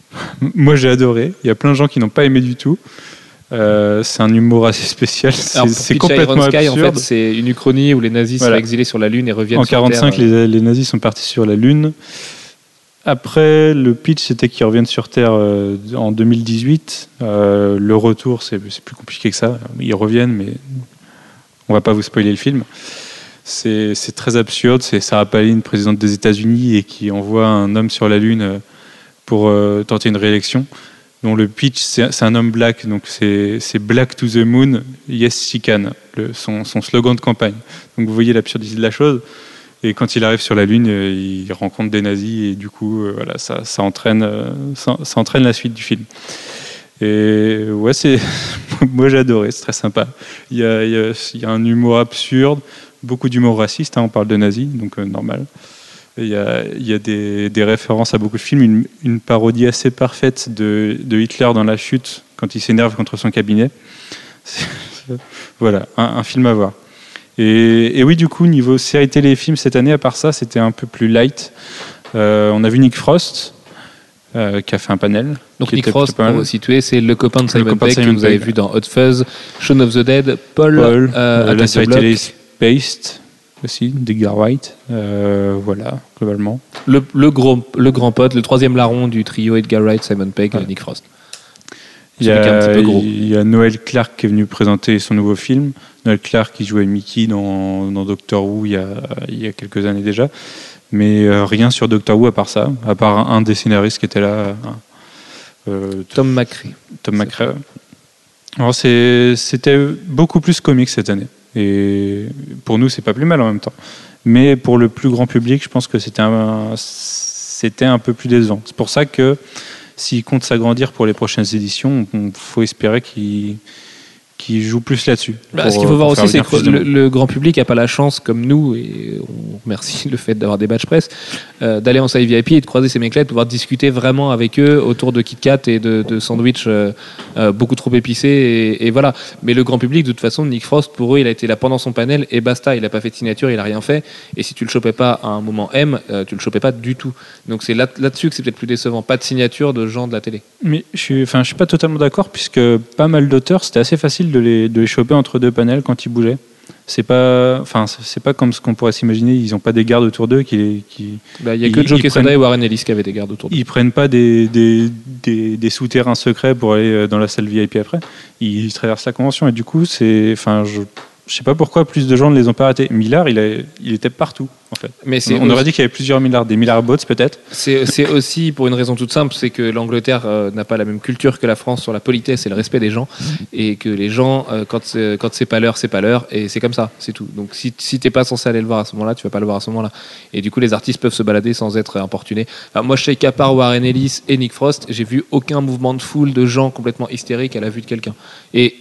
Moi, j'ai adoré. Il y a plein de gens qui n'ont pas aimé du tout. Euh, c'est un humour assez spécial. C'est complètement
Iron Sky, en
absurde.
fait, c'est une uchronie où les nazis
Voilà.
sont exilés sur la Lune et reviennent
En
sur Terre.
45, les, les nazis sont partis sur la Lune. Après, le pitch, c'était qu'ils reviennent sur Terre euh, en 2018. Euh, le retour, c'est plus compliqué que ça. Ils reviennent, mais on va pas vous spoiler le film. C'est c'est très absurde. C'est Sarah Palin, présidente des États-Unis, et qui envoie un homme sur la Lune euh, pour euh, tenter une réélection. Dont le pitch, c'est un homme black, donc c'est Black to the Moon, Yes She Can, son, slogan de campagne. Donc vous voyez l'absurdité de la chose. Et quand il arrive sur la Lune, euh, il rencontre des nazis et du coup, euh, voilà, ça, entraîne, euh, ça, entraîne la suite du film. Et ouais, c'est, moi j'ai adoré, c'est très sympa. Il y, a, un humour absurde, beaucoup d'humour raciste. hein, on parle de nazis, donc normal. Il y a, il y a des, des références à beaucoup de films, une, une parodie assez parfaite de, de Hitler dans la chute quand il s'énerve contre son cabinet. Voilà, un, un film à voir. Et, et oui, du coup, niveau série télé et film cette année, à part ça, c'était un peu plus light. Euh, on a vu Nick Frost, euh, qui a fait un panel.
Donc Nick Frost, pour vous situer, c'est le copain de Simon Pegg que vous avez vu dans Hot Fuzz, Shaun of the Dead, Paul,
Paul,
euh,
euh, la série télé Spaced aussi, d'Edgar Wright. Euh, voilà, globalement.
le, le, gros, le grand pote, le troisième larron du trio Edgar Wright, Simon Pegg,
Ouais.
Nick Frost.
Il y, a, il y a Noël Clark qui est venu présenter son nouveau film. Noël Clark qui jouait Mickey dans, dans Doctor Who il y, a, il y a quelques années déjà. Mais euh, rien sur Doctor Who à part ça, à part un des scénaristes qui était là, euh,
Tom McCree.
Tom McRae. Alors c'était beaucoup plus comique cette année. Et pour nous, c'est pas plus mal en même temps. Mais pour le plus grand public, je pense que c'était un, c'était un peu plus décevant. C'est pour ça que s'il compte s'agrandir pour les prochaines éditions, il faut espérer qu'il qu'il joue plus là-dessus.
Bah,
Pour,
ce qu'il faut
euh,
voir aussi, c'est que le, grand public n'a pas la chance, comme nous, et on remercie le fait d'avoir des badges presse, euh, d'aller en salle VIP et de croiser ces mecs-là, de pouvoir discuter vraiment avec eux autour de Kit Kat et de, de sandwichs euh, euh, beaucoup trop épicés. Et, et voilà. Mais le grand public, de toute façon, Nick Frost, pour eux, il a été là pendant son panel et basta. Il n'a pas fait de signature, il n'a rien fait. Et si tu le chopais pas à un moment M, euh, tu le chopais pas du tout. Donc c'est là- là-dessus que c'est peut-être plus décevant. Pas de signature de gens de la télé.
Mais je suis, enfin, je suis pas totalement d'accord puisque pas mal d'auteurs, c'était assez facile de les, de les choper entre deux panels quand ils bougeaient. C'est pas, enfin, c'est pas comme ce qu'on pourrait s'imaginer. Ils ont pas des gardes autour d'eux qui, qui,
Bah, Il y a
Ils-
que Joe Quesada et Warren Ellis qui avaient des gardes autour d'eux.
ils prennent pas des, des, des, des souterrains secrets pour aller euh, dans la salle VIP après. Ils traversent la convention et du coup, c'est, enfin, je, je sais pas pourquoi plus de gens ne les ont pas ratés. Millard, il, a, il était partout en fait.
Mais
On aurait dit qu'il y avait plusieurs milliards, des milliards bots peut-être.
C'est aussi pour une raison toute simple, c'est que l'Angleterre euh, n'a pas la même culture que la France sur la politesse et le respect des gens, et que les gens, euh, quand c'est quand c'est pas l'heure, c'est pas l'heure, et c'est comme ça, c'est tout. Donc si, si t'es pas censé aller le voir à ce moment-là, tu vas pas le voir à ce moment-là. Et du coup, les artistes peuvent se balader sans être importunés. Enfin, moi, je sais qu'à part Warren Ellis et Nick Frost, j'ai vu aucun mouvement de foule de gens complètement hystériques à la vue de quelqu'un. Et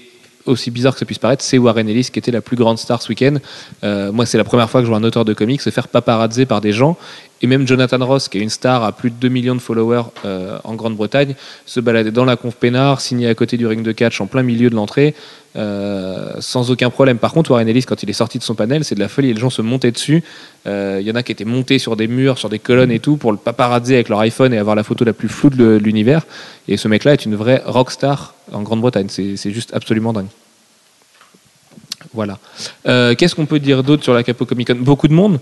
aussi bizarre que ça puisse paraître, c'est Warren Ellis qui était la plus grande star ce week-end. Euh, moi, c'est la première fois que je vois un auteur de comics se faire paparazzer par des gens. Et même Jonathan Ross, qui est une star à plus de 2 millions de followers euh, en Grande-Bretagne, se baladait dans la conf peinard, signé à côté du ring de catch en plein milieu de l'entrée, euh, sans aucun problème. Par contre, Warren Ellis, quand il est sorti de son panel, c'est de la folie. Les gens se montaient dessus. Euh, Il y en a qui étaient montés sur des murs, sur des colonnes et tout, pour le paparazzer avec leur iPhone et avoir la photo la plus floue de l'univers. Et ce mec-là est une vraie rockstar en Grande-Bretagne. C'est juste absolument dingue. Voilà. Euh, Qu'est-ce qu'on peut dire d'autre sur la Capo Comic Con? Beaucoup de monde.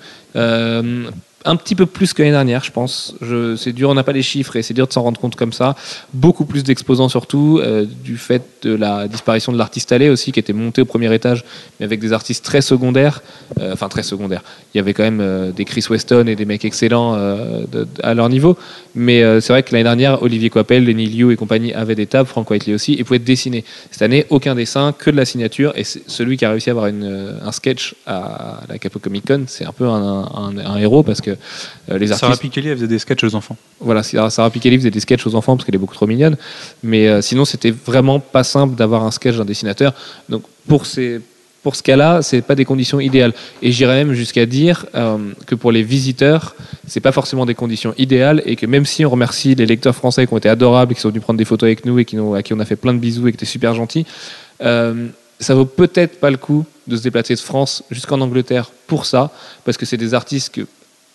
Un petit peu plus que l'année dernière, je pense. C'est dur, on n'a pas les chiffres et c'est dur de s'en rendre compte comme ça. Beaucoup plus d'exposants surtout, euh, du fait de la disparition de l'artiste allé aussi, qui était monté au premier étage, mais avec des artistes très secondaires. Euh, enfin, très secondaires. Il y avait quand même euh, des Chris Weston et des mecs excellents à leur niveau. Mais c'est vrai que l'année dernière, Olivier Coppel, Lenny Liu et compagnie avaient des tables, Frank Whiteley aussi, et pouvaient dessiner. Cette année, aucun dessin, que de la signature. Et celui qui a réussi à avoir un sketch à la Capo Comic Con, c'est un peu un- un héros parce que euh, les
Sarah
artistes.
Pikeli, elle faisait des sketchs aux enfants.
Voilà, Sarah Sarah Pikeli faisait des sketchs aux enfants parce qu'elle est beaucoup trop mignonne. Mais euh, sinon, c'était vraiment pas simple d'avoir un sketch d'un dessinateur. Donc, pour, ces, pour ce cas-là, c'est pas des conditions idéales. Et j'irais même jusqu'à dire euh, que pour les visiteurs, c'est pas forcément des conditions idéales et que même si on remercie les lecteurs français qui ont été adorables, qui sont venus prendre des photos avec nous et qui nous, à qui on a fait plein de bisous et qui étaient super gentils, euh, ça vaut peut-être pas le coup de se déplacer de France jusqu'en Angleterre pour ça, parce que c'est des artistes que,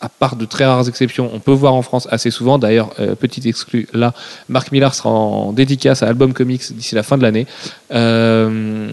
à part de très rares exceptions, on peut voir en France assez souvent. D'ailleurs, euh, petit exclu là, Marc Millar sera en dédicace à Album Comics d'ici la fin de l'année. Euh,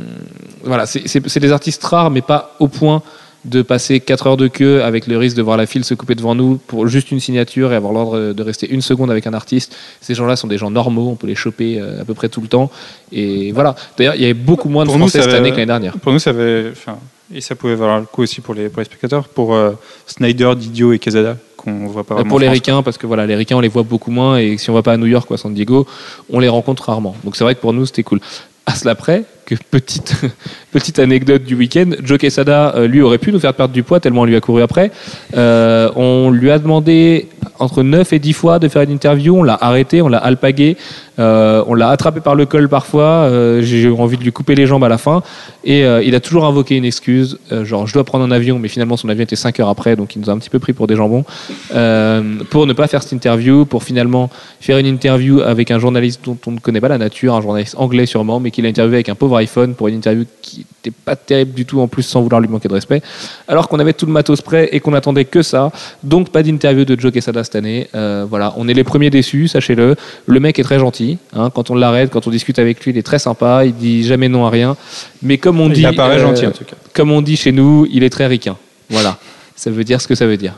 voilà, c'est- des artistes rares, mais pas au point de passer 4 heures de queue avec le risque de voir la file se couper devant nous pour juste une signature et avoir l'ordre de rester une seconde avec un artiste. Ces gens-là sont des gens normaux, on peut les choper euh, à peu près tout le temps. Et voilà. D'ailleurs, il y avait beaucoup moins de
Pour nous,
Français
ça
cette année que l'année dernière.
Pour nous, ça avait, enfin, et ça pouvait valoir le coup aussi pour les, pour les spectateurs, pour euh, Snyder, Didio et Quesada, qu'on voit pas vraiment.
pour les ricains, parce que voilà, les ricains, on les voit beaucoup moins, et si on va pas à New York ou à San Diego, on les rencontre rarement. Donc c'est vrai que pour nous, c'était cool. À cela près, petite, petite anecdote du week-end, Joe Quesada, euh, lui, aurait pu nous faire perdre du poids tellement on lui a couru après. Euh, on lui a demandé entre 9 et 10 fois de faire une interview, on l'a arrêté, on l'a alpagué, euh, on l'a attrapé par le col parfois, j'ai eu envie de lui couper les jambes à la fin, et il a toujours invoqué une excuse, genre je dois prendre un avion, mais finalement son avion était 5 heures après, donc il nous a un petit peu pris pour des jambons, pour ne pas faire cette interview, pour finalement faire une interview avec un journaliste dont on ne connaît pas la nature, un journaliste anglais sûrement, mais qu'il a interviewé avec un pauvre pauvre iPhone pour une interview qui n'était pas terrible du tout en plus sans vouloir lui manquer de respect. Alors qu'on avait tout le matos prêt et qu'on attendait que ça. Donc pas d'interview de Joe Quesada cette année. Euh, voilà, on est les premiers déçus, sachez-le. Le mec est très gentil. hein. Quand on l'arrête, quand on discute avec lui, il est très sympa. Il dit jamais non à rien. Mais comme on dit,
apparaît
euh,
gentil en tout cas.
comme on dit chez nous, il est très ricain. Voilà, ça veut dire ce que ça veut dire.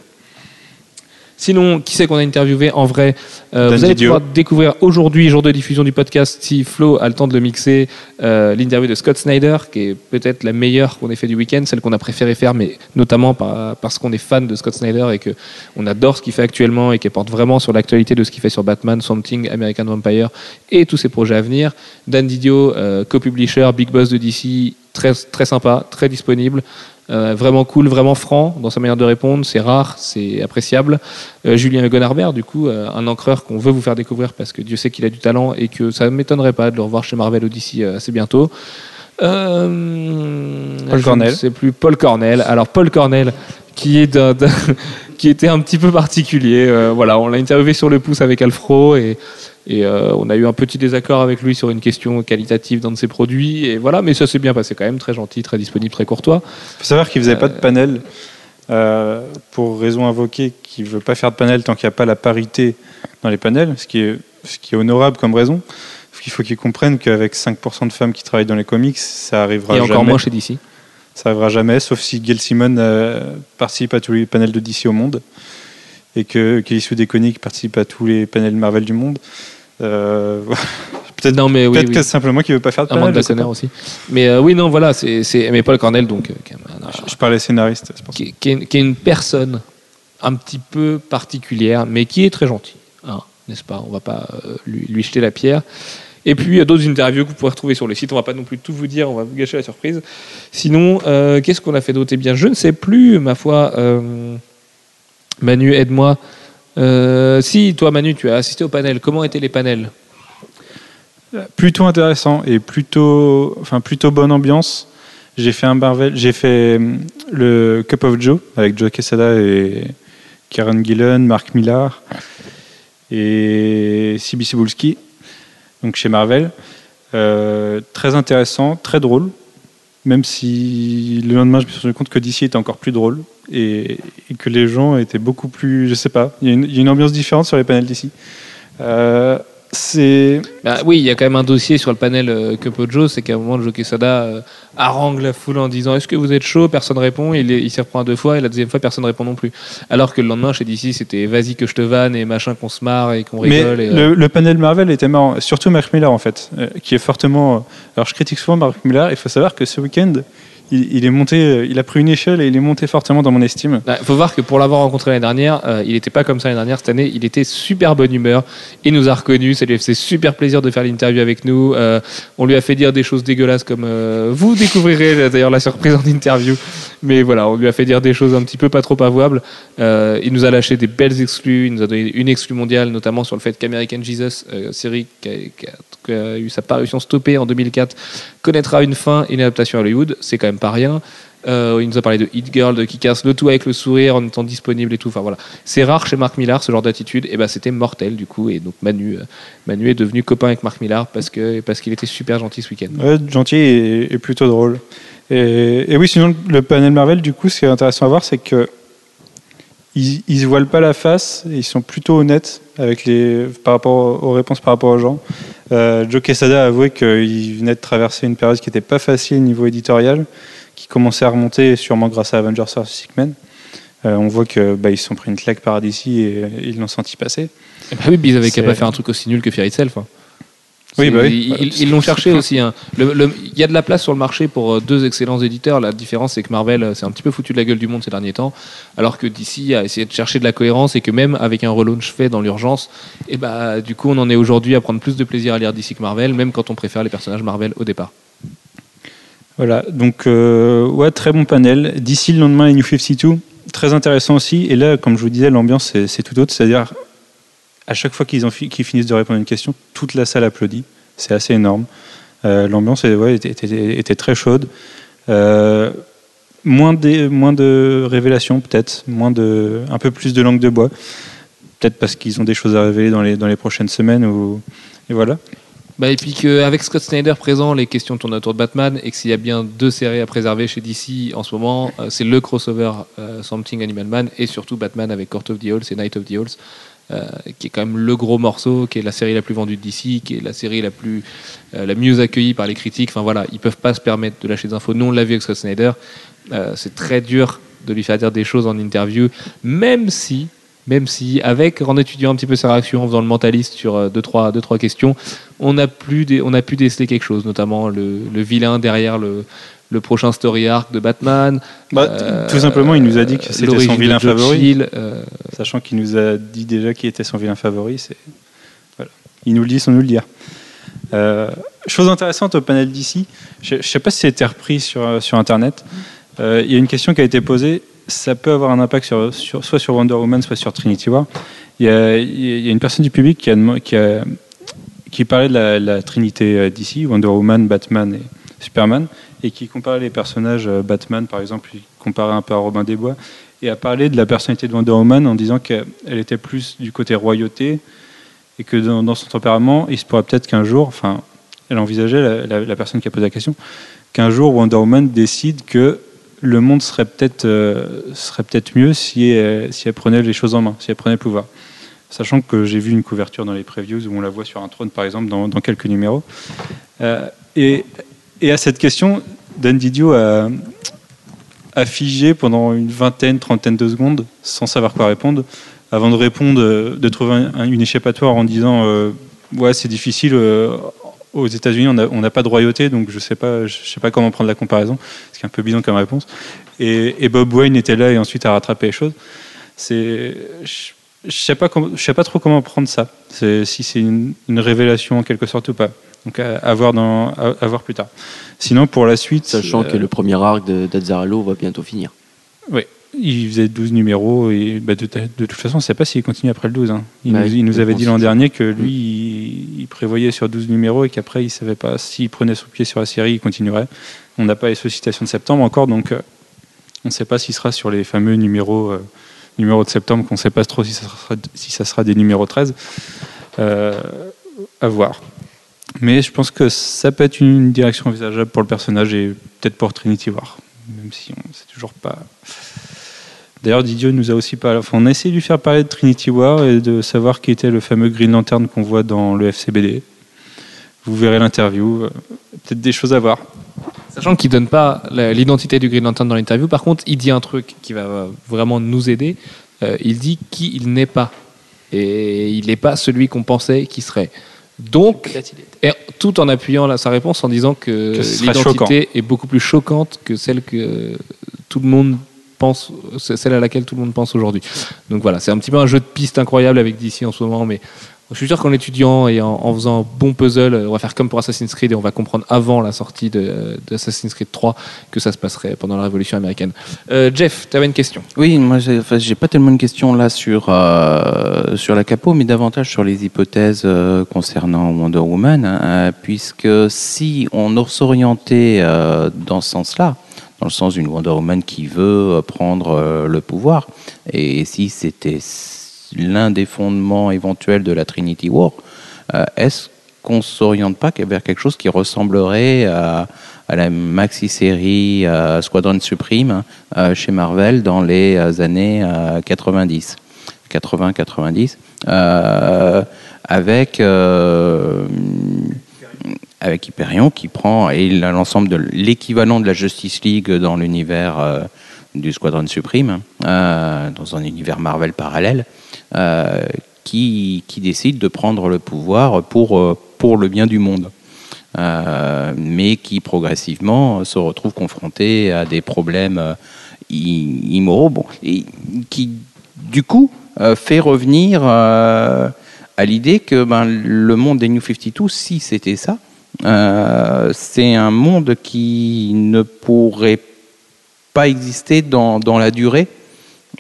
Sinon, qui c'est qu'on a interviewé en vrai Euh, Vous allez
Didio.
pouvoir découvrir aujourd'hui, jour de diffusion du podcast, si Flo a le temps de le mixer, euh, l'interview de Scott Snyder, qui est peut-être la meilleure qu'on ait fait du week-end, celle qu'on a préféré faire, mais notamment par- parce qu'on est fan de Scott Snyder et que on adore ce qu'il fait actuellement et qui porte vraiment sur l'actualité de ce qu'il fait sur Batman, Swamp Thing, American Vampire et tous ses projets à venir. Dan Didio, euh, co-publisher, big boss de DC, très, très sympa, très disponible. Euh, vraiment cool, vraiment franc dans sa manière de répondre, c'est rare, c'est appréciable. Euh, Julien Gonarbert, du coup, euh, un encreur qu'on veut vous faire découvrir parce que Dieu sait qu'il a du talent et que ça ne m'étonnerait pas de le revoir chez Marvel Odyssey euh, assez bientôt.
Paul Cornell.
ne sais plus Paul Cornell. Alors Paul Cornell, qui est d'un- d'un- qui était un petit peu particulier. voilà, on l'a interviewé sur le pouce avec Alfro et, et euh, on a eu un petit désaccord avec lui sur une question qualitative d'un de ses produits. Et voilà, mais ça s'est bien passé quand même, très gentil, très disponible, très courtois.
Il faut savoir qu'il faisait pas de panel euh, pour raison invoquée qu'il veut pas faire de panel tant qu'il n'y a pas la parité dans les panels, ce qui est, ce qui est honorable comme raison. Qu'il faut qu'ils comprennent qu'avec 5% de femmes qui travaillent dans les comics, ça arrivera
et encore
jamais.
moins chez DC.
Ça arrivera jamais, sauf si Gail Simon euh, participe à tous les panels de DC au monde et que Kelly Sue DeConnick participe à tous les panels Marvel du monde. Euh, peut-être
Non, mais oui,
peut-être
oui.
que simplement qu'il veut pas faire de
Amanda
panel. je pas.
aussi. Mais euh, oui, non, voilà, c'est, c'est- mais Paul Cornell, donc, euh, un-
Je parlais scénariste, c'est
qui est- qui est, qui est une personne un petit peu particulière, mais qui est très gentil, hein, n'est-ce pas? On va pas euh, lui, lui jeter la pierre. Et puis, il y a d'autres interviews que vous pourrez retrouver sur le site. On va pas non plus tout vous dire, on va vous gâcher la surprise. Sinon, qu'est-ce qu'on a fait d'autre? Eh bien, je ne sais plus, ma foi. Manu, aide-moi. Euh, si, toi, Manu, tu as assisté au panel. Comment étaient les panels
plutôt intéressant et plutôt, enfin plutôt bonne ambiance. J'ai fait un Marvel, j'ai fait hum, le Cup of Joe avec Joe Quesada et Karen Gillen, Mark Millar et CB Cebulski, donc chez Marvel. Euh, très intéressant, très drôle, même si le lendemain je me suis rendu compte que DC était encore plus drôle et, que les gens étaient beaucoup plus, je sais pas, il y a une, il y a une ambiance différente sur les panels d'ici. Euh, c'est
Bah oui, il y a quand même un dossier sur le panel euh, Joe, c'est qu'à un moment, Joe Quesada euh, harangue la foule en disant Est-ce que vous êtes chaud? Personne répond. Il, est- il s'y reprend deux fois et la deuxième fois, personne répond non plus. Alors que le lendemain, chez DC, c'était Vas-y que je te vanne et machin qu'on se marre et qu'on
Mais
rigole. et, euh,
le, le panel Marvel était marrant, surtout Mark Millar en fait, euh, qui est fortement. euh, Alors je critique souvent Mark Millar, il faut savoir que ce week-end, il, est monté, euh, il a pris une échelle et il est monté fortement dans mon estime.
Il faut voir que pour l'avoir rencontré l'année dernière, euh, il n'était pas comme ça l'année dernière. Cette année, il était super bonne humeur. Il nous a reconnus. Ça lui a fait super plaisir de faire l'interview avec nous. Euh, on lui a fait dire des choses dégueulasses comme vous découvrirez d'ailleurs la surprise en interview. Mais voilà, on lui a fait dire des choses un petit peu pas trop avouables. Il nous a lâché des belles exclus. Il nous a donné une exclue mondiale, notamment sur le fait qu'American Jesus, série qui a, qui a- qui a eu sa parution stoppée en 2004, connaîtra une fin et une adaptation à Hollywood. C'est quand même pas rien. Euh, il nous a parlé de Hit Girl, de Kick-Ass, le tout avec le sourire en étant disponible et tout. Enfin voilà, c'est rare chez Marc Millar ce genre d'attitude. Et ben c'était mortel du coup. Et donc Manu, euh, Manu est devenu copain avec Marc Millar parce que parce qu'il était super gentil ce week-end.
Gentil et, plutôt drôle. Et, oui, sinon le panel Marvel, du coup, ce qui est intéressant à voir, c'est que ils, ils voilent pas la face, ils sont plutôt honnêtes avec les, par rapport aux réponses par rapport aux gens. Euh, Joe Quesada a avoué qu'il venait de traverser une période qui n'était pas facile au niveau éditorial, qui commençait à remonter sûrement grâce à Avengers vs. Sickman. Euh, on voit que bah, ils se sont pris une claque par DC et, et ils l'ont senti passer.
Et bah oui, mais ils avaient qu'à pas faire un truc aussi nul que Fear Itself. hein.
Oui, bah oui.
Ils l'ont cherché aussi. hein. Il y a de la place sur le marché pour euh, deux excellents éditeurs. La différence, c'est que Marvel euh, s'est un petit peu foutu de la gueule du monde ces derniers temps, alors que DC a essayé de chercher de la cohérence et que même avec un relaunch fait dans l'urgence, et bah, du coup, on en est aujourd'hui à prendre plus de plaisir à lire DC que Marvel, même quand on préfère les personnages Marvel au départ.
Voilà, donc euh, ouais, très bon panel. D'ici le lendemain, les New 52, très intéressant aussi. Et là, comme je vous disais, l'ambiance c'est tout autre. C'est-à-dire, à chaque fois qu'ils, finissent de répondre à une question, toute la salle applaudit. C'est assez énorme. Euh, l'ambiance était, très chaude. Euh, moins, de, révélations, peut-être. Un peu plus de langue de bois. Peut-être parce qu'ils ont des choses à révéler dans les, prochaines semaines. Et voilà.
Bah, et puis qu'avec Scott Snyder présent, les questions tournent autour de Batman et que s'il y a bien deux séries à préserver chez DC en ce moment, euh, c'est le crossover Something Animal Man et surtout Batman avec Court of the Halls et Night of the Halls, euh, qui est quand même le gros morceau, qui est la série la plus vendue DC, qui est la série la plus euh, la mieux accueillie par les critiques. Enfin voilà, ils peuvent pas se permettre de lâcher des infos. Nous on l'a vu avec Scott Snyder, Euh, c'est très dur de lui faire dire des choses en interview, même si même si, avec, en étudiant un petit peu sa réaction, en faisant le mentaliste sur deux, trois, deux, trois questions, on a, plus on a pu déceler quelque chose, notamment le vilain derrière le, le prochain story arc de Batman.
Bah,
euh,
tout simplement, il nous a dit que c'était son vilain favori.
Euh,
Sachant qu'il nous a dit déjà qui était son vilain favori, c'est voilà. Il nous le dit sans nous le dire. Euh, chose intéressante au panel d'ici, je ne sais pas si c'était repris sur, sur Internet. Il y a une question qui a été posée. Ça peut avoir un impact sur, sur- soit sur Wonder Woman, soit sur Trinity War. Il y a, il y a une personne du public qui, a, qui, a- qui parlait de la, la Trinité d'ici, Wonder Woman, Batman et Superman, et qui comparait les personnages. euh, Batman, par exemple, il comparait un peu à Robin des Bois et a parlé de la personnalité de Wonder Woman en disant qu'elle était plus du côté royauté et que dans, son tempérament, il se pourrait peut-être qu'un jour, enfin, elle envisageait, la, personne qui a posé la question, qu'un jour Wonder Woman décide que le monde serait peut-être euh, peut-être mieux si elle, si elle prenait les choses en main, si elle prenait le pouvoir. Sachant que j'ai vu une couverture dans les previews où on la voit sur un trône, par exemple, dans, quelques numéros. Euh, et à cette question, Dan Didio a, a figé pendant une vingtaine, trentaine de secondes, sans savoir quoi répondre, avant de répondre, de trouver un- un- une échappatoire en disant euh, Ouais, c'est difficile, euh, aux États-Unis, on n'a pas de royauté, donc je ne sais, pas- sais pas comment prendre la comparaison, ce qui est un peu bidon comme réponse. Et, Bob Wayne était là et ensuite a rattrapé les choses. Je ne sais, pas trop comment prendre ça, si c'est une révélation en quelque sorte ou pas. Donc à, à voir dans, à, à voir plus tard. Sinon, pour la suite.
Sachant
euh,
que le premier arc d'Azzarello va bientôt finir.
Oui, il faisait 12 numéros et bah, de, de toute façon, on ne sait pas s'il continue après le 12. hein. Il, nous, il nous avait dit l'an dernier que lui, il, il prévoyait sur 12 numéros et qu'après, il ne savait pas s'il prenait son pied sur la série, il continuerait. On n'a pas les sollicitations de septembre encore, donc euh, on ne sait pas s'il sera sur les fameux numéros, euh, numéros de septembre, qu'on ne sait pas trop si ça sera, si ça sera des numéros 13. Euh, à voir. Mais je pense que ça peut être une direction envisageable pour le personnage et peut-être pour Trinity War, même si on ne sait toujours pas. D'ailleurs, Didio nous a aussi parlé. Enfin, on a essayé de lui faire parler de Trinity War et de savoir qui était le fameux Green Lantern qu'on voit dans le FCBD. Vous verrez l'interview. euh, Peut-être des choses à voir.
Sachant qu'il donne pas l'identité du Green Lantern dans l'interview, par contre, il dit un truc qui va euh, vraiment nous aider. Euh, il dit qui il n'est pas. Et il n'est pas celui qu'on pensait qu'il serait. Donc, tout en appuyant la- sa réponse en disant que,
Que
l'identité est beaucoup plus choquante que celle que tout le monde pense, celle à laquelle tout le monde pense aujourd'hui. Donc voilà, c'est un petit peu un jeu de piste incroyable avec DC en ce moment, mais je suis sûr qu'en étudiant et en, faisant un bon puzzle, on va faire comme pour Assassin's Creed et on va comprendre avant la sortie de, de Assassin's Creed 3 que ça se passerait pendant la Révolution américaine. Euh, Jeff, tu avais une question
Oui, moi j'ai enfin, pas tellement une question là sur, euh, sur la capo, mais davantage sur les hypothèses euh, concernant Wonder Woman, hein, euh, puisque si on s'orientait euh, dans ce sens-là, dans le sens d'une Wonder Woman qui veut euh, prendre euh, le pouvoir, et si c'était l'un des fondements éventuels de la Trinity War, euh, est-ce qu'on s'oriente pas vers quelque chose qui ressemblerait à, la maxi-série euh, Squadron Supreme euh, chez Marvel dans les années euh, 90, 80-90, euh, avec avec Hyperion qui prend l'ensemble de l'équivalent de la Justice League dans l'univers du Squadron Supreme, dans un univers Marvel parallèle, qui, qui décide de prendre le pouvoir pour, euh, pour le bien du monde. Euh, mais qui progressivement se retrouve confronté à des problèmes euh, immoraux, bon, et qui du coup fait revenir à l'idée que ben, le monde des New 52, si c'était ça, c'est un monde qui ne pourrait pas exister dans, dans la durée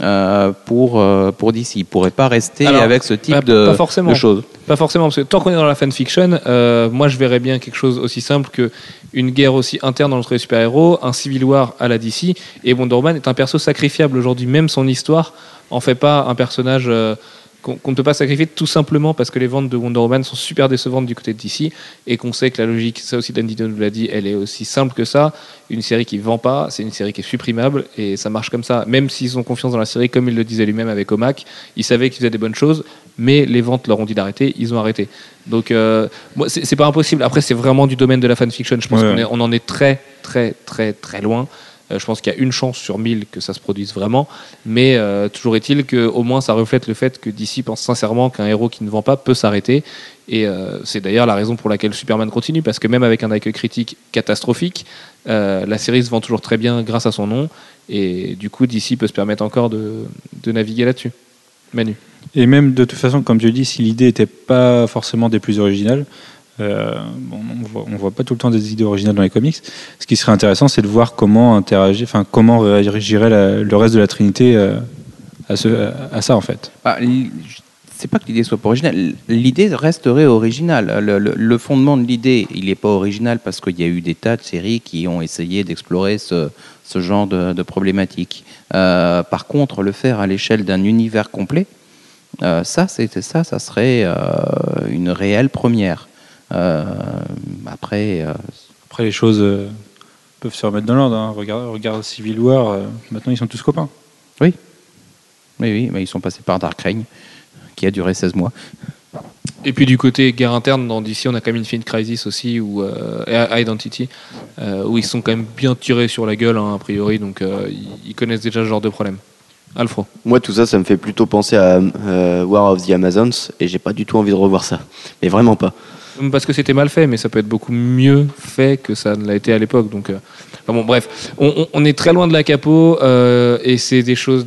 euh, pour, euh, pour DC. Il ne pourrait pas rester
Alors,
avec ce type
pas-
de,
pas forcément.
de choses.
Pas forcément, parce que tant qu'on est dans la fanfiction, euh, moi je verrais bien quelque chose aussi simple que une guerre aussi interne entre les super-héros, un civil war à la DC, et Wonder Woman est un perso sacrifiable aujourd'hui, même son histoire en fait pas un personnage qu'on ne peut pas sacrifier tout simplement parce que les ventes de Wonder Woman sont super décevantes du côté de DC et qu'on sait que la logique, ça aussi Dan Didio nous l'a dit, elle est aussi simple que ça. Une série qui vend pas, c'est une série qui est supprimable et ça marche comme ça. Même s'ils ont confiance dans la série, comme il le disait lui-même avec Omac, ils savaient qu'ils faisaient des bonnes choses, mais les ventes leur ont dit d'arrêter, ils ont arrêté. Donc, euh, c'est pas impossible. Après, c'est vraiment du domaine de la fanfiction. Je pense
Ouais.
qu'on on en est très, très, très, très loin. Euh, je pense qu'il y a une chance sur mille que ça se produise vraiment. Mais euh, toujours est-il qu'au moins ça reflète le fait que DC pense sincèrement qu'un héros qui ne vend pas peut s'arrêter. Et euh, c'est d'ailleurs la raison pour laquelle Superman continue, parce que même avec un accueil critique catastrophique, la série se vend toujours très bien grâce à son nom. Et du coup, DC peut se permettre encore de, naviguer là-dessus. Manu.
Et même de toute façon, comme tu dis, si l'idée n'était pas forcément des plus originales, euh, on voit, voit pas tout le temps des idées originales dans les comics. Ce qui serait intéressant, c'est de voir comment interagir, enfin comment réagirait le reste de la Trinité euh, à, ça en fait.
Ah, l- c'est pas que l'idée soit pas originale. L'idée resterait originale. Le, le- fondement de l'idée, il n'est pas original parce qu'il y a eu des tas de séries qui ont essayé d'explorer ce, genre de, de problématique. Euh, par contre, le faire à l'échelle d'un univers complet, euh, ça, c'était ça, ça serait euh, une réelle première. Euh, après, euh,
Après, les choses euh, peuvent se remettre dans l'ordre. hein. Regarde, regarde Civil War, euh, maintenant ils sont tous copains.
oui, oui, mais ils sont passés par Dark Reign, qui a duré 16 mois.
Et puis du côté guerre interne, dans DC, on a quand même Infinite Crisis aussi, ou euh, Identity, euh, où ils sont quand même bien tirés sur la gueule, hein, a priori, donc euh, ils- ils connaissent déjà ce genre de problème. Alfro.
Moi, tout ça, ça me fait plutôt penser à euh, War of the Amazons et j'ai pas du tout envie de revoir ça. Mais vraiment pas.
Parce que c'était mal fait, mais ça peut être beaucoup mieux fait que ça ne l'a été à l'époque. Donc, euh, bon, bref, on, est très loin de la capo euh, et c'est des choses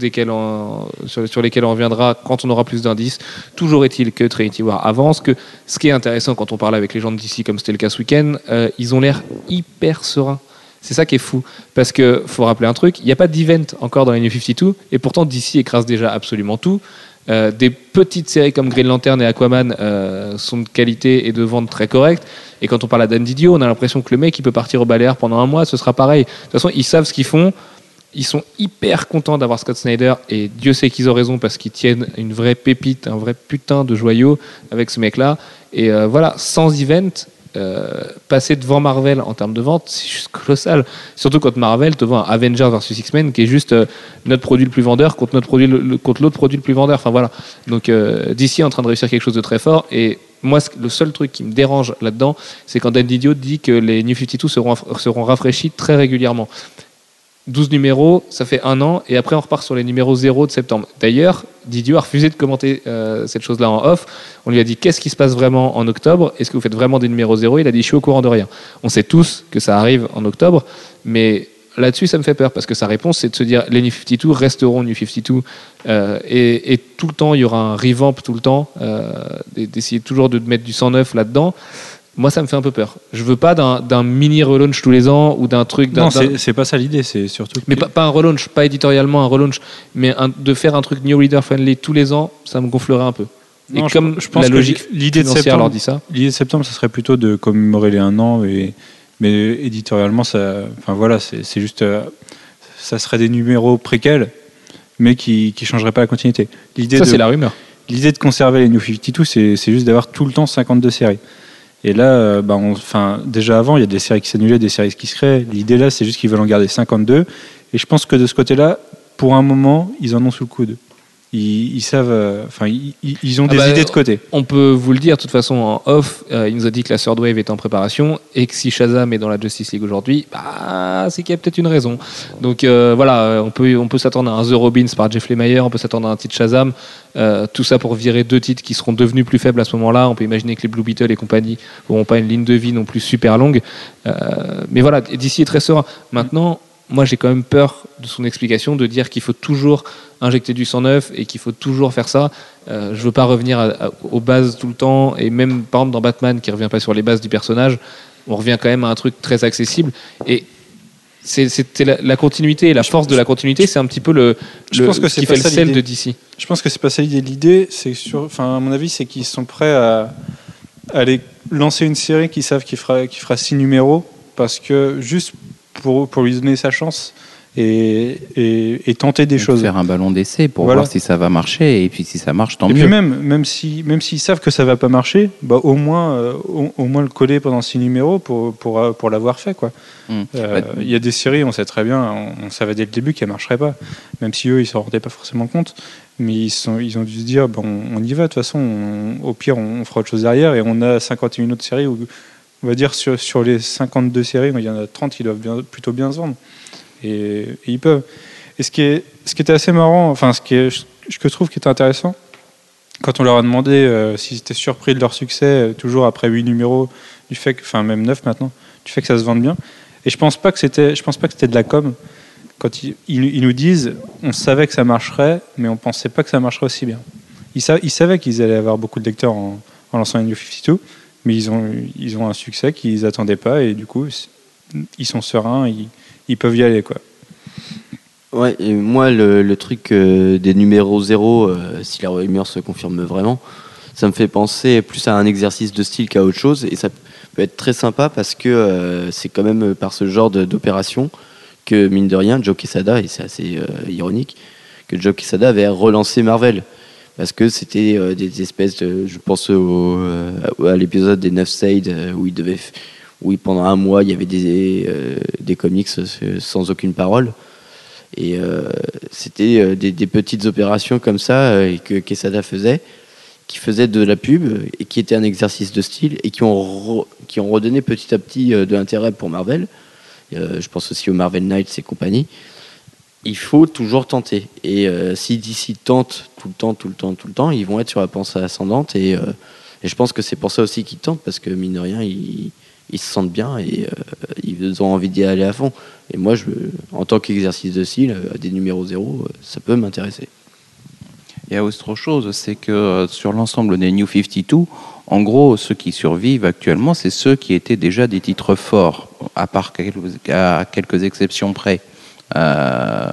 sur, lesquelles on reviendra quand on aura plus d'indices. Toujours est-il que Trinity War avance, que ce qui est intéressant quand on parle avec les gens d'ici, comme c'était le cas ce week-end, euh, ils ont l'air hyper sereins. C'est ça qui est fou. Parce que faut rappeler un truc, il n'y a pas d'event encore dans les New 52, et pourtant DC écrase déjà absolument tout. Euh, des petites séries comme Green Lantern et Aquaman euh, sont de qualité et de vente très correctes. Et quand on parle à Dan Didio, on a l'impression que le mec il peut partir au balai pendant un mois, ce sera pareil. De toute façon, ils savent ce qu'ils font. Ils sont hyper contents d'avoir Scott Snyder et Dieu sait qu'ils ont raison parce qu'ils tiennent une vraie pépite, un vrai putain de joyau avec ce mec-là. Et euh, voilà, sans event, euh, passer devant Marvel en termes de vente, c'est juste colossal. Surtout quand Marvel te vend Avengers versus X-Men qui est juste euh, notre produit le plus vendeur contre notre produit le- contre l'autre produit le plus vendeur. Enfin voilà. Donc euh, est en train de réussir quelque chose de très fort et moi, le seul truc qui me dérange là-dedans, c'est quand Dan Didio dit que les New 52 seront, seront rafraîchis très régulièrement. 12 numéros, ça fait un an, et après on repart sur les numéros 0 de septembre. D'ailleurs, Didio a refusé de commenter euh, cette chose-là en off. On lui a dit qu'est-ce qui se passe vraiment en octobre? Est-ce que vous faites vraiment des numéros 0 Il a dit je suis au courant de rien. On sait tous que ça arrive en octobre, mais là-dessus ça me fait peur parce que sa réponse c'est de se dire les New 52 resteront New 52 euh, et, tout le temps il y aura un revamp tout le temps, euh, d'essayer toujours de mettre du 109 là-dedans. Moi, ça me fait un peu peur. Je veux pas d'un mini relaunch tous les ans ou d'un truc.
Non, c'est pas ça l'idée, c'est surtout.
mais pas, pas un relaunch, pas éditorialement un relaunch, mais un- de faire un truc new reader friendly tous les ans, ça me gonflerait un peu.
Non,
et
je-
comme
je pense
la
que
logique
l'idée de septembre-
leur dit ça,
L'idée de septembre, ça serait plutôt de commémorer les un an, et, mais éditorialement, ça, enfin voilà, c'est juste, euh, ça serait des numéros préquels, mais qui qui changeraient pas la continuité. L'idée
ça c'est la rumeur.
l'idée de conserver les New 52, c'est c'est juste d'avoir tout le temps 52 séries. Et là, euh, bah, déjà avant, il y a des séries qui s'annulaient, des séries qui se créent. L'idée là, c'est juste qu'ils veulent en garder 52. Et je pense que de ce côté-là, pour un moment, ils en ont sous le coude. Ils, ils savent, euh, enfin, ils, ont
Ah
des
bah,
idées de côté.
On peut vous le dire, de toute façon, en off, euh, il nous a dit que la Third Wave est en préparation et que si Shazam est dans la Justice League aujourd'hui, bah, c'est qu'il y a peut-être une raison. Donc euh, voilà, euh, on peut, on peut s'attendre à un The Robins par Jeff Lemire, on peut s'attendre à un titre Shazam, euh, tout ça pour virer deux titres qui seront devenus plus faibles à ce moment-là. On peut imaginer que les Blue Beetle et compagnie n'auront pas une ligne de vie non plus super longue. Mais voilà, d'ici est très serein. Maintenant, moi j'ai quand même peur de son explication de dire qu'il faut toujours injecter du 109 et qu'il faut toujours faire ça. Euh, je veux pas revenir à- à- aux bases tout le temps et même par exemple dans Batman qui revient pas sur les bases du personnage, on revient quand même à un truc très accessible et c'était la, la continuité et la force de la continuité, c'est un petit peu le,
Je
le-
pense que
ce
c'est
qui fait le sel de. DC.
Je pense que c'est pas ça l'idée. L'idée, c'est sur, enfin, à mon avis, c'est qu'ils sont prêts à, à aller lancer une série qu'ils savent qu'il fera, qu'il fera six numéros parce que juste pour, pour lui donner sa chance et, et, et tenter des
Donc,
choses.
Faire un ballon d'essai pour
Voilà.
voir si ça va marcher et puis si ça marche, tant
Et
mieux.
puis même, même si, même s'ils savent que ça va pas marcher, bah au moins, euh, au, au moins le coller pendant six numéros pour pour, euh, pour l'avoir fait quoi.
Mm.
Euh,
Bah,
Il y a des séries, on sait très bien, on, on savait dès le début qu'elles marcheraient pas, même si eux ils s'en rendaient pas forcément compte, mais ils sont, ils ont dû se dire bon, on y va de toute façon, on- au pire on, fera autre chose derrière et on a 51 autres séries où on va dire sur, les 52 séries, il y en a 30 qui doivent plutôt bien se vendre et, ils peuvent. Et ce qui, était assez marrant, enfin ce, que je trouve qui était intéressant, quand on leur a demandé euh, s'ils étaient surpris de leur succès, euh, toujours après 8 numéros, du fait que, enfin même 9 maintenant, du fait que ça se vende bien. Et je pense pas que c'était, je pense pas que c'était de la com. Quand ils, nous disent, on savait que ça marcherait, mais on pensait pas que ça marcherait aussi bien. Ils, sa- ils savaient qu'ils allaient avoir beaucoup de lecteurs en, lançant une New 52, mais ils ont, ils ont un succès qu'ils attendaient pas et du coup, ils sont sereins, ils, ils peuvent y aller quoi.
Ouais, et moi, le, le truc euh, des numéros zéro, euh, si la rumeur se confirme vraiment, ça me fait penser plus à un exercice de style qu'à autre chose. Et ça peut être très sympa parce que euh, c'est quand même par ce genre d'opération que, mine de rien, Joe Quesada, et c'est assez ironique, que Joe Quesada avait relancé Marvel. Parce que c'était euh, des espèces de. Je pense au, euh, à l'épisode des 9 Side euh, où il devait. f- Où pendant un mois, il y avait des, des comics sans aucune parole. Et c'était des, petites opérations comme ça que Quesada faisait, qui faisaient de la pub et qui étaient un exercice de style et qui ont, qui ont redonné petit à petit de l'intérêt pour Marvel. Je pense aussi aux Marvel Knights et compagnie. Il faut toujours tenter. Et euh, si d'ici tentent tout le temps, tout le temps, tout le temps, ils vont être sur la pensée ascendante. Et, euh, je pense que c'est pour ça aussi qu'ils tentent, parce que mine de rien, ils, se sentent bien et euh, ils ont envie d'y aller à fond. Et moi, en tant qu'exercice de style, des numéros zéro, ça peut m'intéresser.
Il y autre chose, c'est que sur l'ensemble des New 52, en gros, ceux qui survivent actuellement, c'est ceux qui étaient déjà des titres forts, à part à quelques exceptions près. Euh,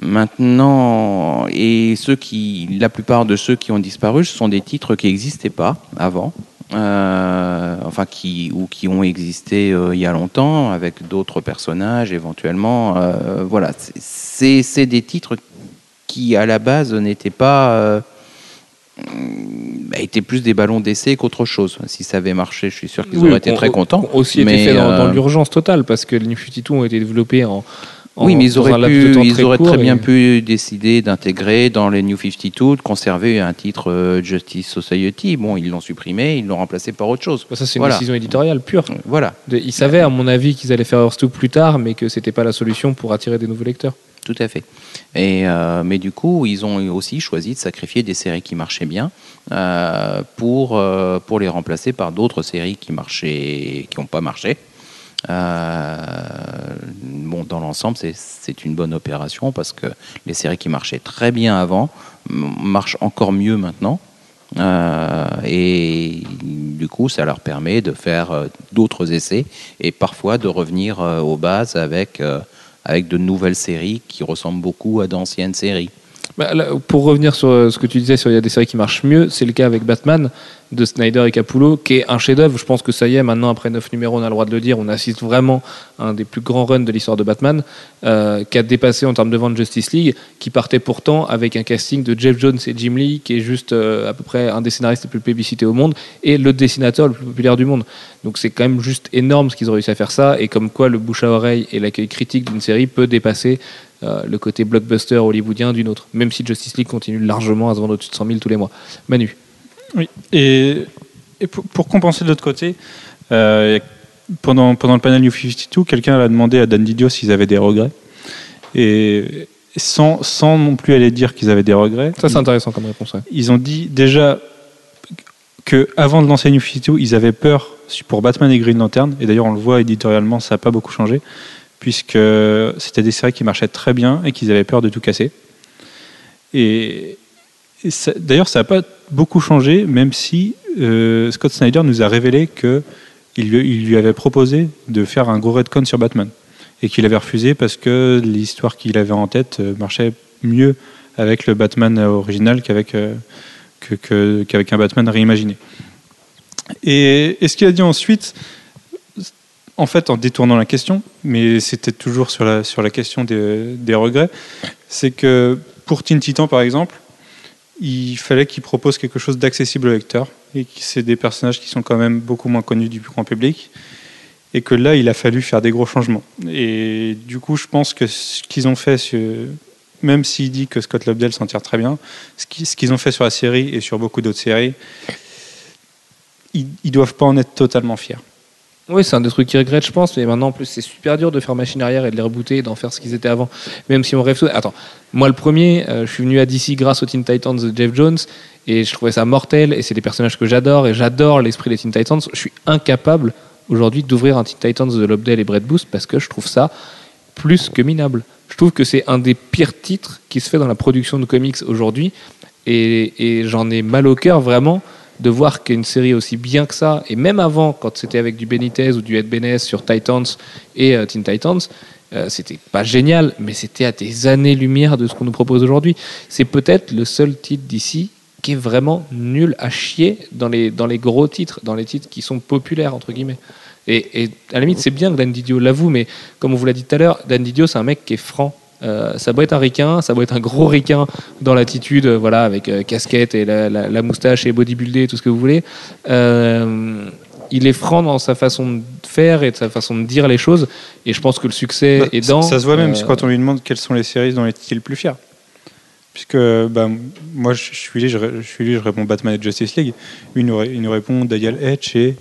maintenant, et ceux qui, la plupart de ceux qui ont disparu, ce sont des titres qui n'existaient pas avant. Euh, enfin qui ou qui ont existé euh, il y a longtemps avec d'autres personnages éventuellement Euh, voilà c'est- des titres qui à la base n'étaient pas bah, étaient plus des ballons d'essai qu'autre chose. Si ça avait marché, je suis sûr qu'ils
Oui,
auraient été très contents.
ont aussi
mais,
été fait dans, dans
euh,
l'urgence totale parce que les New 52 ont été développés en. en-
oui, mais ils auraient, pu, ils
très
auraient très bien pu décider d'intégrer dans les New 52, de conserver un titre euh, Justice Society. Bon, ils l'ont supprimé, ils l'ont remplacé par autre chose.
Ça, c'est une
Voilà.
décision éditoriale pure.
Voilà,
Ils savaient, à mon avis, qu'ils allaient faire Hearthstone plus tard, mais que c'était pas la solution pour attirer des nouveaux lecteurs.
Tout à fait. Et, euh, mais du coup, ils ont aussi choisi de sacrifier des séries qui marchaient bien euh, pour, euh, pour les remplacer par d'autres séries qui marchaient, qui n'ont pas marché. Bon, dans l'ensemble, c'est- une bonne opération parce que les séries qui marchaient très bien avant marchent encore mieux maintenant. Et du coup, ça leur permet de faire d'autres essais et parfois de revenir aux bases avec, avec de nouvelles séries qui ressemblent beaucoup à d'anciennes séries.
Bah, pour revenir sur euh, ce que tu disais, sur il y a des séries qui marchent mieux, c'est le cas avec Batman de Snyder et Capullo, qui est un chef-d'œuvre. Je pense que ça y est, maintenant après 9 numéros, on a le droit de le dire, on assiste vraiment à un des plus grands runs de l'histoire de Batman, euh, qui a dépassé en termes de vente Justice League, qui partait pourtant avec un casting de Jeff Jones et Jim Lee, qui est juste euh, à peu près un des scénaristes les plus plébiscités au monde, et le dessinateur le plus populaire du monde. Donc c'est quand même juste énorme ce qu'ils ont réussi à faire ça, et comme quoi le bouche à oreille et l'accueil critique d'une série peut dépasser euh, le côté blockbuster hollywoodien d'une autre, même si Justice League continue largement à se vendre au-dessus de 100 000 tous les mois. Manu.
Oui. Et, et pour, pour compenser de l'autre côté, euh, pendant, pendant le panel New 52, quelqu'un a demandé à Dan Didio s'ils avaient des regrets. Et sans, sans non plus aller dire qu'ils avaient des regrets,
Ça, c'est intéressant comme réponse. ouais.
ils ont dit déjà que avant de lancer New 52, ils avaient peur pour Batman et Green Lantern. Et d'ailleurs, on le voit éditorialement, ça n'a pas beaucoup changé, puisque c'était des séries qui marchaient très bien et qu'ils avaient peur de tout casser. Et, d'ailleurs, ça n'a pas beaucoup changé, même si euh, Scott Snyder nous a révélé que il lui, avait proposé de faire un gros redcon sur Batman et qu'il avait refusé parce que l'histoire qu'il avait en tête euh, marchait mieux avec le Batman original qu'avec euh, que- qu'avec un Batman réimaginé. Et, et ce qu'il a dit ensuite, en fait, en détournant la question, mais c'était toujours sur la, question des, regrets, c'est que pour Teen Titan, par exemple, il fallait qu'il propose quelque chose d'accessible au lecteur, et que c'est des personnages qui sont quand même beaucoup moins connus du grand public, et que là, il a fallu faire des gros changements. Et du coup, je pense que ce qu'ils ont fait, même s'il dit que Scott Lobdell s'en tire très bien, ce qui- ce qu'ils ont fait sur la série et sur beaucoup d'autres séries, ils, ils doivent pas en être totalement fiers.
Oui, c'est un des trucs qu'ils regrettent, je pense. Mais maintenant, en plus, c'est super dur de faire machine arrière et de les rebooter et d'en faire ce qu'ils étaient avant. Même si on rêve. tout- Attends, moi, le premier, euh, je suis venu à DC grâce aux Teen Titans de Jeff Jones et je trouvais ça mortel. Et c'est des personnages que j'adore et j'adore l'esprit des Teen Titans. Je suis incapable aujourd'hui d'ouvrir un Teen Titans de Lobdell et Brett Boost parce que je trouve ça plus que minable. Je trouve que c'est un des pires titres qui se fait dans la production de comics aujourd'hui. Et, et j'en ai mal au cœur vraiment de voir qu'une série aussi bien que ça, et même avant, quand c'était avec du Benitez ou du Ed Benes sur Titans et euh, Teen Titans, euh, c'était pas génial, mais c'était à des années-lumière de ce qu'on nous propose aujourd'hui. C'est peut-être le seul titre d'ici qui est vraiment nul à chier dans les, dans les gros titres, dans les titres qui sont populaires, entre guillemets. Et, et à la limite, c'est bien que Dan Didio l'avoue, mais comme on vous l'a dit tout à l'heure, Dan Didio, c'est un mec qui est franc. Euh, ça doit être un ricain, ça doit être un gros ricain dans l'attitude, euh, voilà, avec euh, casquette et la, la- la moustache et bodybuildé, tout ce que vous voulez. Euh, il est franc dans sa façon de faire et de sa façon de dire les choses. Et je pense que le succès
Bah,
est dans.
Ça, se voit même quand on lui demande quelles sont les séries dont il est le plus fier. Puisque bah, moi, je suis lui, je, ré- je suis lui, je réponds Batman et Justice League. Lui, il nous, ré- il nous répond Dial Edge et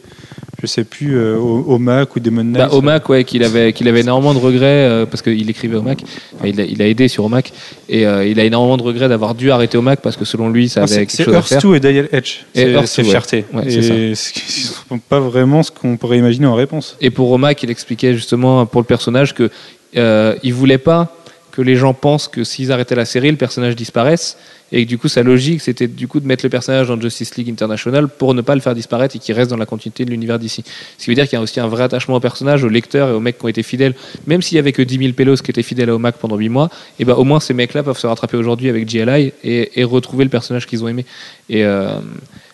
je sais plus, euh, O- Omac ou Demon Knight.
Bah, Omac, ouais, qu'il avait, qu'il avait énormément de regrets euh, parce qu'il écrivait Omac. Enfin, il, a, il a aidé sur Omac et euh, il a énormément de regrets d'avoir dû arrêter Omac parce que selon lui, ça
Ah,
avait
c'est
quelque
c'est
chose à
Earth
faire.
2 et Dial Edge.
Et
C'est
Earth
c'est
2, ouais.
fierté.
Ouais,
et
c'est
ce sont pas vraiment ce qu'on pourrait imaginer en réponse.
Et pour Omac, il expliquait justement pour le personnage que euh, il voulait pas que les gens pensent que s'ils arrêtaient la série, le personnage disparaisse. Et du coup, sa logique, c'était du coup de mettre le personnage dans Justice League International pour ne pas le faire disparaître et qu'il reste dans la continuité de l'univers d'ici. Ce qui veut dire qu'il y a aussi un vrai attachement au personnage, aux lecteurs et aux mecs qui ont été fidèles. Même s'il y avait que 10 000 pélos qui étaient fidèles à Omac pendant 8 mois, et ben au moins ces mecs-là peuvent se rattraper aujourd'hui avec GLI et, et retrouver le personnage qu'ils ont aimé. Et euh,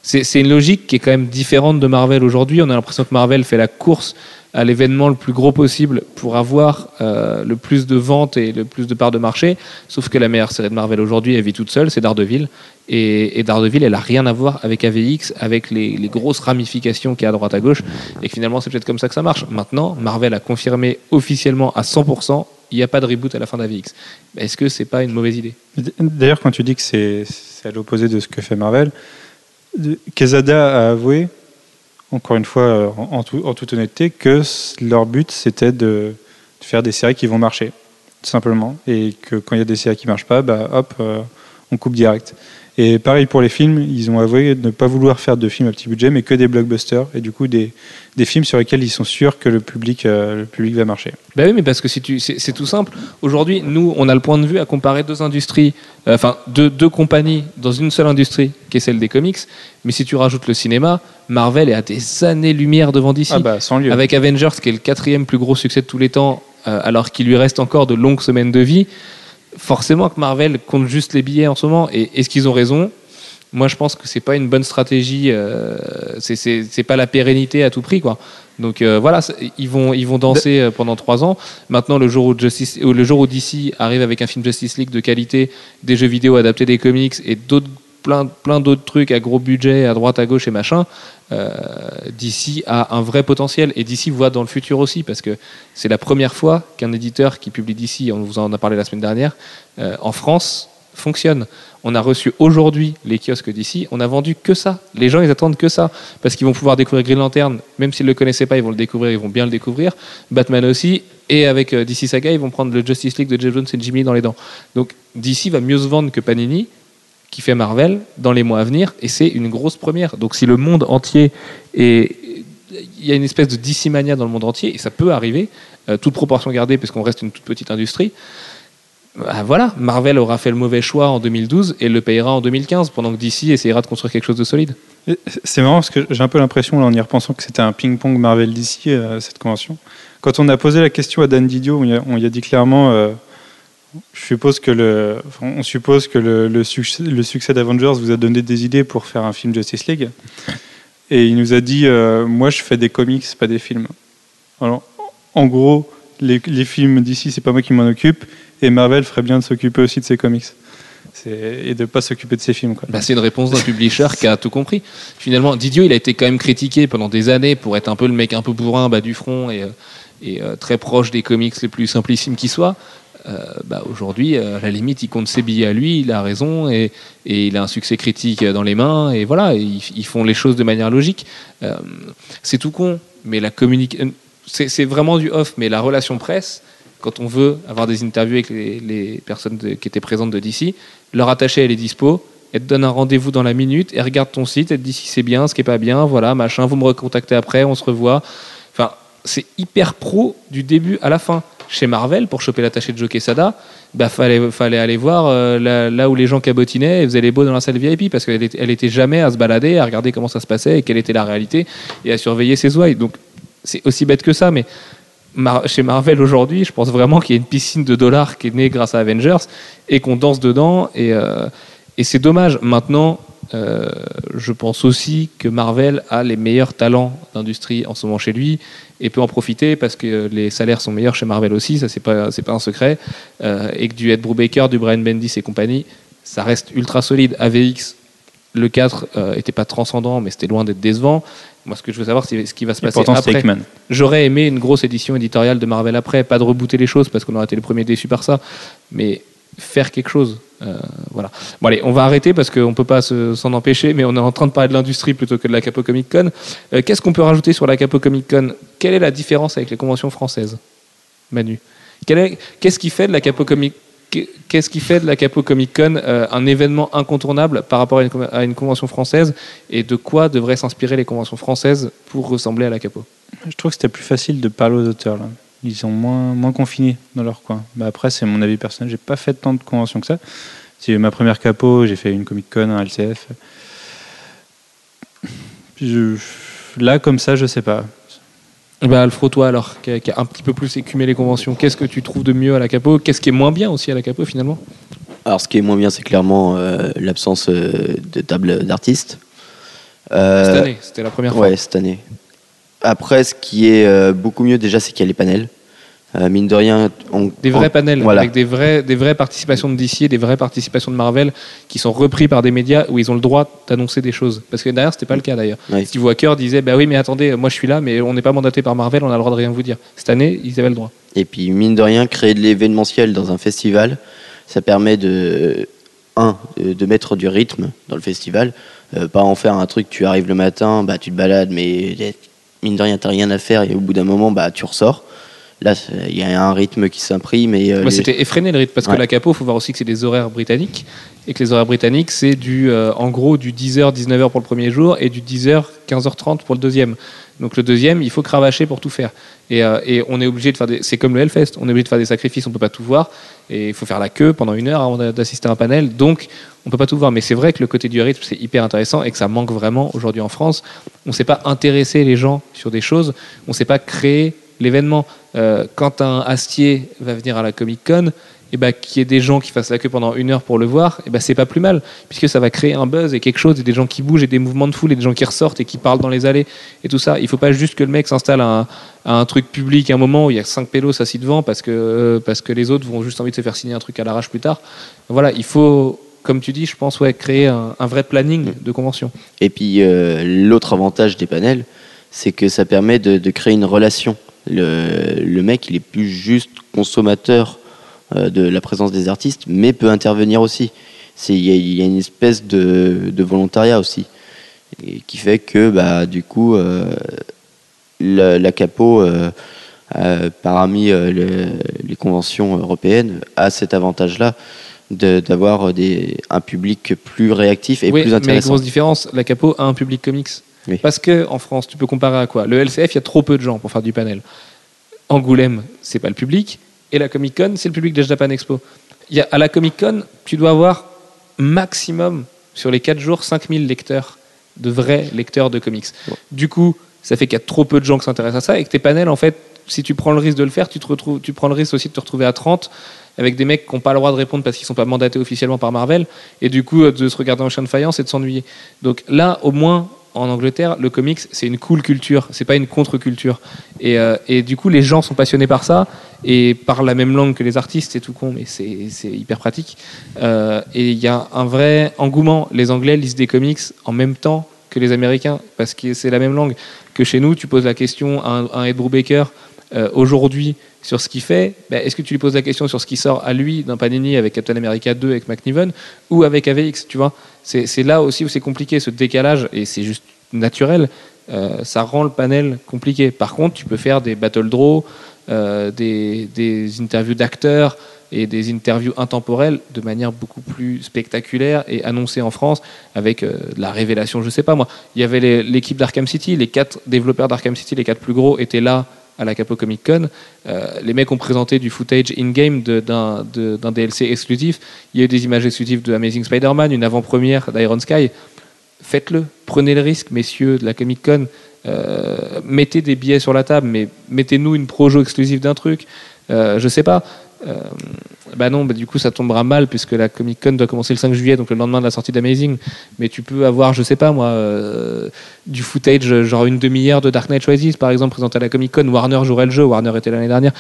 c'est une logique qui est quand même différente de Marvel aujourd'hui. On a l'impression que Marvel fait la course à l'événement le plus gros possible pour avoir euh, le plus de ventes et le plus de parts de marché. Sauf que la meilleure série de Marvel aujourd'hui, elle vit toute seule, c'est Daredevil. Et, Daredevil, elle a rien à voir avec AVX, avec les, grosses ramifications qu'il y a à droite à gauche. Et finalement, c'est peut-être comme ça que ça marche. Maintenant, Marvel a confirmé officiellement à 100%, il n'y a pas de reboot à la fin d'AVX. Est-ce que c'est pas une mauvaise idée?
D'ailleurs, quand tu dis que c'est à l'opposé de ce que fait Marvel, Quesada a avoué, encore une fois, euh, en, tout- en toute honnêteté, que leur but c'était de, faire des séries qui vont marcher, tout simplement. Et que quand il y a des séries qui marchent pas, bah, hop, euh, on coupe direct. Et pareil pour les films, ils ont avoué ne pas vouloir faire de films à petit budget, mais que des blockbusters, et du coup des, des films sur lesquels ils sont sûrs que le public, euh, le public va marcher.
Ben oui, mais parce que si tu, c'est, c'est tout simple. Aujourd'hui, nous, on a le point de vue à comparer deux industries, euh, enfin deux, deux compagnies dans une seule industrie, qui est celle des comics. Mais si tu rajoutes le cinéma, Marvel est à des années-lumière devant DC.
Ah bah, sans lieu.
Avec Avengers, qui est le quatrième plus gros succès de tous les temps, euh, alors qu'il lui reste encore de longues semaines de vie, forcément que Marvel compte juste les billets en ce moment. Et est-ce qu'ils ont raison? Moi, je pense que c'est pas une bonne stratégie. euh, c'est- pas la pérennité à tout prix, quoi. Donc euh, voilà, ils vont ils vont danser euh, pendant trois ans. Maintenant, le jour où Justice, ou le jour où DC arrive avec un film Justice League de qualité, des jeux vidéo adaptés des comics et d'autres plein plein d'autres trucs à gros budget à droite à gauche et machin. Euh, DC a un vrai potentiel et DC voit dans le futur aussi parce que c'est la première fois qu'un éditeur qui publie DC, on vous en a parlé la semaine dernière, euh, en France fonctionne. On a reçu aujourd'hui les kiosques d'ici, on a vendu que ça. Les gens, ils attendent que ça parce qu'ils vont pouvoir découvrir Green Lantern, même s'ils le connaissaient pas, ils vont le découvrir, ils vont bien le découvrir. Batman aussi, et avec euh, DC Saga, ils vont prendre le Justice League de Jeff Jones et Jimmy dans les dents. Donc DC va mieux se vendre que Panini, qui fait Marvel dans les mois à venir, et c'est une grosse première. Donc si le monde entier est il y a une espèce de DC mania dans le monde entier, et ça peut arriver, euh, toute proportion gardée, parce qu'on reste une toute petite industrie. Bah, voilà, Marvel aura fait le mauvais choix en 2012 et le payera en 2015, pendant que DC essayera de construire quelque chose de solide.
C'est marrant parce que j'ai un peu l'impression, en y repensant, que c'était un ping-pong Marvel d'ici, euh, cette convention. Quand on a posé la question à Dan Didio, on y a, on y a dit clairement euh, on suppose que le, succès, d'Avengers vous a donné des idées pour faire un film Justice League. Et il nous a dit euh, Moi, je fais des comics, pas des films. Alors, en gros, les, films d'ici, c'est pas moi qui m'en occupe, et Marvel ferait bien de s'occuper aussi de ses comics. Et de pas s'occuper de ses films.
Bah, c'est une réponse d'un publisher qui a tout compris. Finalement, Didio, il a été quand même critiqué pendant des années pour être un peu le mec un peu bourrin, bas du front et, euh, euh, très proche des comics les plus simplissimes qui soient. Euh, bah, Aujourd'hui, euh, à la limite, il compte ses billets à lui, il a raison et, il a un succès critique dans les mains et voilà, ils, font les choses de manière logique. Euh, c'est tout con, mais la communication, c'est vraiment du off, mais la relation presse, quand on veut avoir des interviews avec les, personnes qui étaient présentes de DC, leur attaché, elle est dispo. Elle te donne un rendez-vous dans la minute, elle regarde ton site, elle te dit si c'est bien, ce qui est pas bien, voilà, machin, vous me recontactez après, on se revoit. C'est hyper pro du début à la fin. Chez Marvel, pour choper l'attaché de Joe Quesada, bah, fallait, fallait aller voir euh, là, où les gens cabotinaient et faisaient les beaux dans la salle VIP parce qu'elle elle était jamais à se balader, à regarder comment ça se passait et quelle était la réalité et à surveiller ses ouailles. Donc, c'est aussi bête que ça, mais chez Marvel aujourd'hui, je pense vraiment qu'il y a une piscine de dollars qui est née grâce à Avengers et qu'on danse dedans. Et, euh, et c'est dommage. Maintenant, euh, je pense aussi que Marvel a les meilleurs talents d'industrie en ce moment chez lui et peut en profiter parce que les salaires sont meilleurs chez Marvel aussi, ça c'est pas c'est pas un secret. Euh, et que du Ed Brubaker, du Brian Bendis et compagnie, ça reste ultra solide. AVX, le 4 euh, était pas transcendant, mais c'était loin d'être décevant. Moi, ce que je veux savoir, c'est ce qui va se passer
pourtant,
après. J'aurais aimé une grosse édition éditoriale de Marvel après, pas de rebooter les choses parce qu'on aurait été le premier déçu par ça, mais faire quelque chose. euh, voilà. Bon allez, on va arrêter parce qu'on peut pas se- s'en empêcher, mais on est en train de parler de l'industrie plutôt que de la Capo Comic Con. Euh, Qu'est-ce qu'on peut rajouter sur la Capo Comic Con Quelle est la différence avec les conventions françaises, Manu Qu'est-ce qui fait de la Capo Comic Qu'est-ce qui fait de la Capo Comic Con euh, un événement incontournable par rapport à une, à une convention française? Et de quoi devraient s'inspirer les conventions françaises pour ressembler à la Capo?
Je trouve que c'était plus facile de parler aux auteurs. Là. Ils sont moins, moins confinés dans leur coin. Bah après, c'est mon avis personnel. J'ai pas fait tant de conventions que ça. C'est ma première capo. J'ai fait une Comic Con, un LCF. Je- là, comme ça, je sais pas.
Bah, Alfro, toi alors, qui a, qui a un petit peu plus écumé les conventions, qu'est-ce que tu trouves de mieux à la Capo? Qu'est-ce qui est moins bien aussi à la Capo finalement?
Alors, ce qui est moins bien, c'est clairement euh, l'absence euh, de table d'artistes. Euh,
Cette année, c'était la première fois.
Ouais, cette année. Après, ce qui est euh, beaucoup mieux déjà, c'est qu'il y a les panels. Euh, mine de rien, on,
Des vrais
on-
panels,
voilà.
avec des, vrais, des vraies participations de DC et des vraies participations de Marvel qui sont repris par des médias où ils ont le droit d'annoncer des choses. Parce que derrière, c'était pas le cas d'ailleurs.
Ouais.
Steve Walker disait Bah oui, mais attendez, moi je suis là, mais on n'est pas mandaté par Marvel, on a le droit de rien vous dire. Cette année, ils avaient le droit.
Et puis, mine de rien, créer de l'événementiel dans un festival, ça permet de, un, de, de mettre du rythme dans le festival. Euh, pas en faire un truc, tu arrives le matin, bah, tu te balades, mais mine de rien, t'as rien à faire et au bout d'un moment, bah, tu ressors. Là, il y a un rythme qui s'imprime. et euh, les-
c'était effréné le rythme parce que la capo, il faut voir aussi que c'est des horaires britanniques et que les horaires britanniques, c'est du, euh, en gros, du 10h, 19h pour le premier jour et du 10h, 15h30 pour le deuxième. Donc le deuxième, il faut cravacher pour tout faire. Et, euh, et on est obligé de faire des. C'est comme le Hellfest, on est obligé de faire des sacrifices, on peut pas tout voir. Et il faut faire la queue pendant une heure avant d'a- d'assister à un panel. Donc on peut pas tout voir. Mais c'est vrai que le côté du rythme, c'est hyper intéressant et que ça manque vraiment aujourd'hui en France. On ne sait pas intéresser les gens sur des choses, on ne sait pas créer l'événement. Euh, quand un Astier va venir à la Comic Con, et ben, qu'il y ait des gens qui fassent la queue pendant une heure pour le voir, et ben, c'est pas plus mal, puisque ça va créer un buzz et quelque chose, et des gens qui bougent, et des mouvements de foule, et des gens qui ressortent et qui parlent dans les allées, et tout ça. Il faut pas juste que le mec s'installe à, un- à un truc public à un moment où il y a cinq pélos assis devant, parce que, euh, parce que les autres vont juste envie de se faire signer un truc à l'arrache plus tard. Voilà, il faut, comme tu dis, je pense, ouais, créer un, un vrai planning de convention.
Et puis euh, l'autre avantage des panels, c'est que ça permet de, de créer une relation. Le, le mec, il est plus juste consommateur de la présence des artistes, mais peut intervenir aussi. Il y, y a une espèce de, de volontariat aussi, et qui fait que bah, du coup, euh, la, la capo, euh, euh, parmi euh, le- les conventions européennes, a cet avantage-là d'avoir un public plus réactif et
oui,
plus
mais
intéressant.
grosse différence, la Capo a un public comics.
Oui.
Parce que en France, tu peux comparer à quoi? Le LCF, il y a trop peu de gens pour faire du panel. Angoulême, c'est pas le public, et la Comic Con, c'est le public de Japan Expo. Il y a, à la Comic Con, tu dois avoir maximum sur les 4 jours 5000 lecteurs, de vrais lecteurs de comics.
Bon.
Du coup, ça fait qu'il y a trop peu de gens qui s'intéressent à ça, et que tes panels, en fait, si tu prends le risque de le faire, tu, te retrouves, tu prends le risque aussi de te retrouver à 30 avec des mecs qui n'ont pas le droit de répondre parce qu'ils sont pas mandatés officiellement par Marvel, et du coup euh, de se regarder en chien de faïence et de s'ennuyer. Donc là, au moins, en Angleterre, le comics, c'est une cool culture, c'est pas une contre-culture. Et, euh, et du coup, les gens sont passionnés par ça et parlent la même langue que les artistes, c'est tout con, mais c'est c'est hyper pratique. Euh, et il y a un vrai engouement. Les Anglais lisent des comics en même temps que les Américains, parce que c'est la même langue. Que chez nous, tu poses la question à un, à un Ed Brubaker euh, aujourd'hui sur ce qu'il fait, ben, est-ce que tu lui poses la question sur ce qui sort à lui d'un Panini avec Captain America 2 avec McNiven ou avec AVX, tu vois? C'est là aussi où c'est compliqué, ce décalage, et c'est juste naturel, euh, ça rend le panel compliqué. Par contre, tu peux faire des battle draws, euh, des, interviews d'acteurs et des interviews intemporelles de manière beaucoup plus spectaculaire et annoncée en France avec de la révélation, je sais pas moi. Il y avait l'équipe d'Arkham City, les quatre développeurs d'Arkham City, les quatre plus gros étaient là à la Capo Comic Con. Euh, les mecs ont présenté du footage in-game d'un DLC exclusif. Il y a eu des images exclusives de Amazing Spider-Man, une avant-première d'Iron Sky. Faites-le, prenez le risque, messieurs de la Comic Con. Euh, mettez des billets sur la table, mais mettez-nous une projo exclusive d'un truc. Euh, je sais pas. Bah non, bah du coup ça tombera mal puisque la Comic Con doit commencer le 5 juillet, donc le lendemain de la sortie d'Amazing. Mais tu peux avoir, je sais pas moi, euh, du footage, genre une demi-heure de Dark Knight Rises par exemple présenté à la Comic Con. Warner jouerait le jeu, Warner était l'année dernière.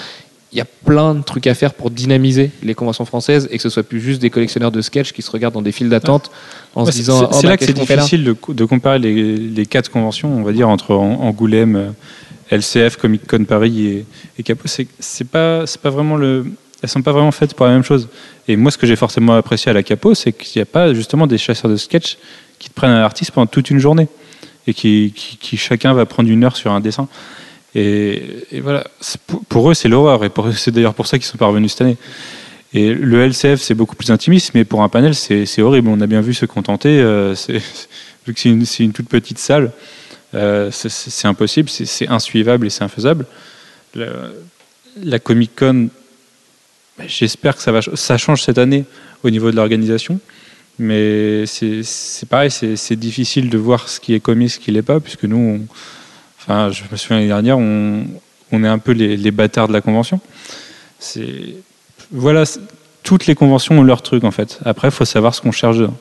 Il y a plein de trucs à faire pour dynamiser les conventions françaises et que ce soit plus juste des collectionneurs de sketch qui se regardent dans des files d'attente en
Ouais,
se disant
c'est
oh, bah,
là que c'est difficile de, co- de comparer les, les quatre conventions, on va dire, entre An- Angoulême, LCF, Comic Con Paris et, et Capo. C'est pas, c'est pas vraiment le. Elles sont pas vraiment faites pour la même chose. Et moi, ce que j'ai forcément apprécié à la Capo, c'est qu'il n'y a pas justement des chasseurs de sketch qui te prennent un artiste pendant toute une journée et qui, chacun va prendre une heure sur un dessin. Et, voilà, pour, eux, c'est l'horreur. Et c'est d'ailleurs pour ça qu'ils sont parvenus cette année. Et le LCF, c'est beaucoup plus intimiste, mais pour un panel, c'est horrible. On a bien vu se contenter. euh, vu que c'est une, toute petite salle, euh, c'est- impossible, c'est insuivable et c'est infaisable. La, Comic Con, j'espère que ça, va, ça change cette année au niveau de l'organisation. Mais c'est pareil, c'est difficile de voir ce qui est commis, ce qui l'est pas, puisque nous, enfin, je me souviens l'année dernière, on, est un peu les, les bâtards de la convention. Voilà, toutes les conventions ont leur truc en fait. Après, il faut savoir ce qu'on cherche dedans.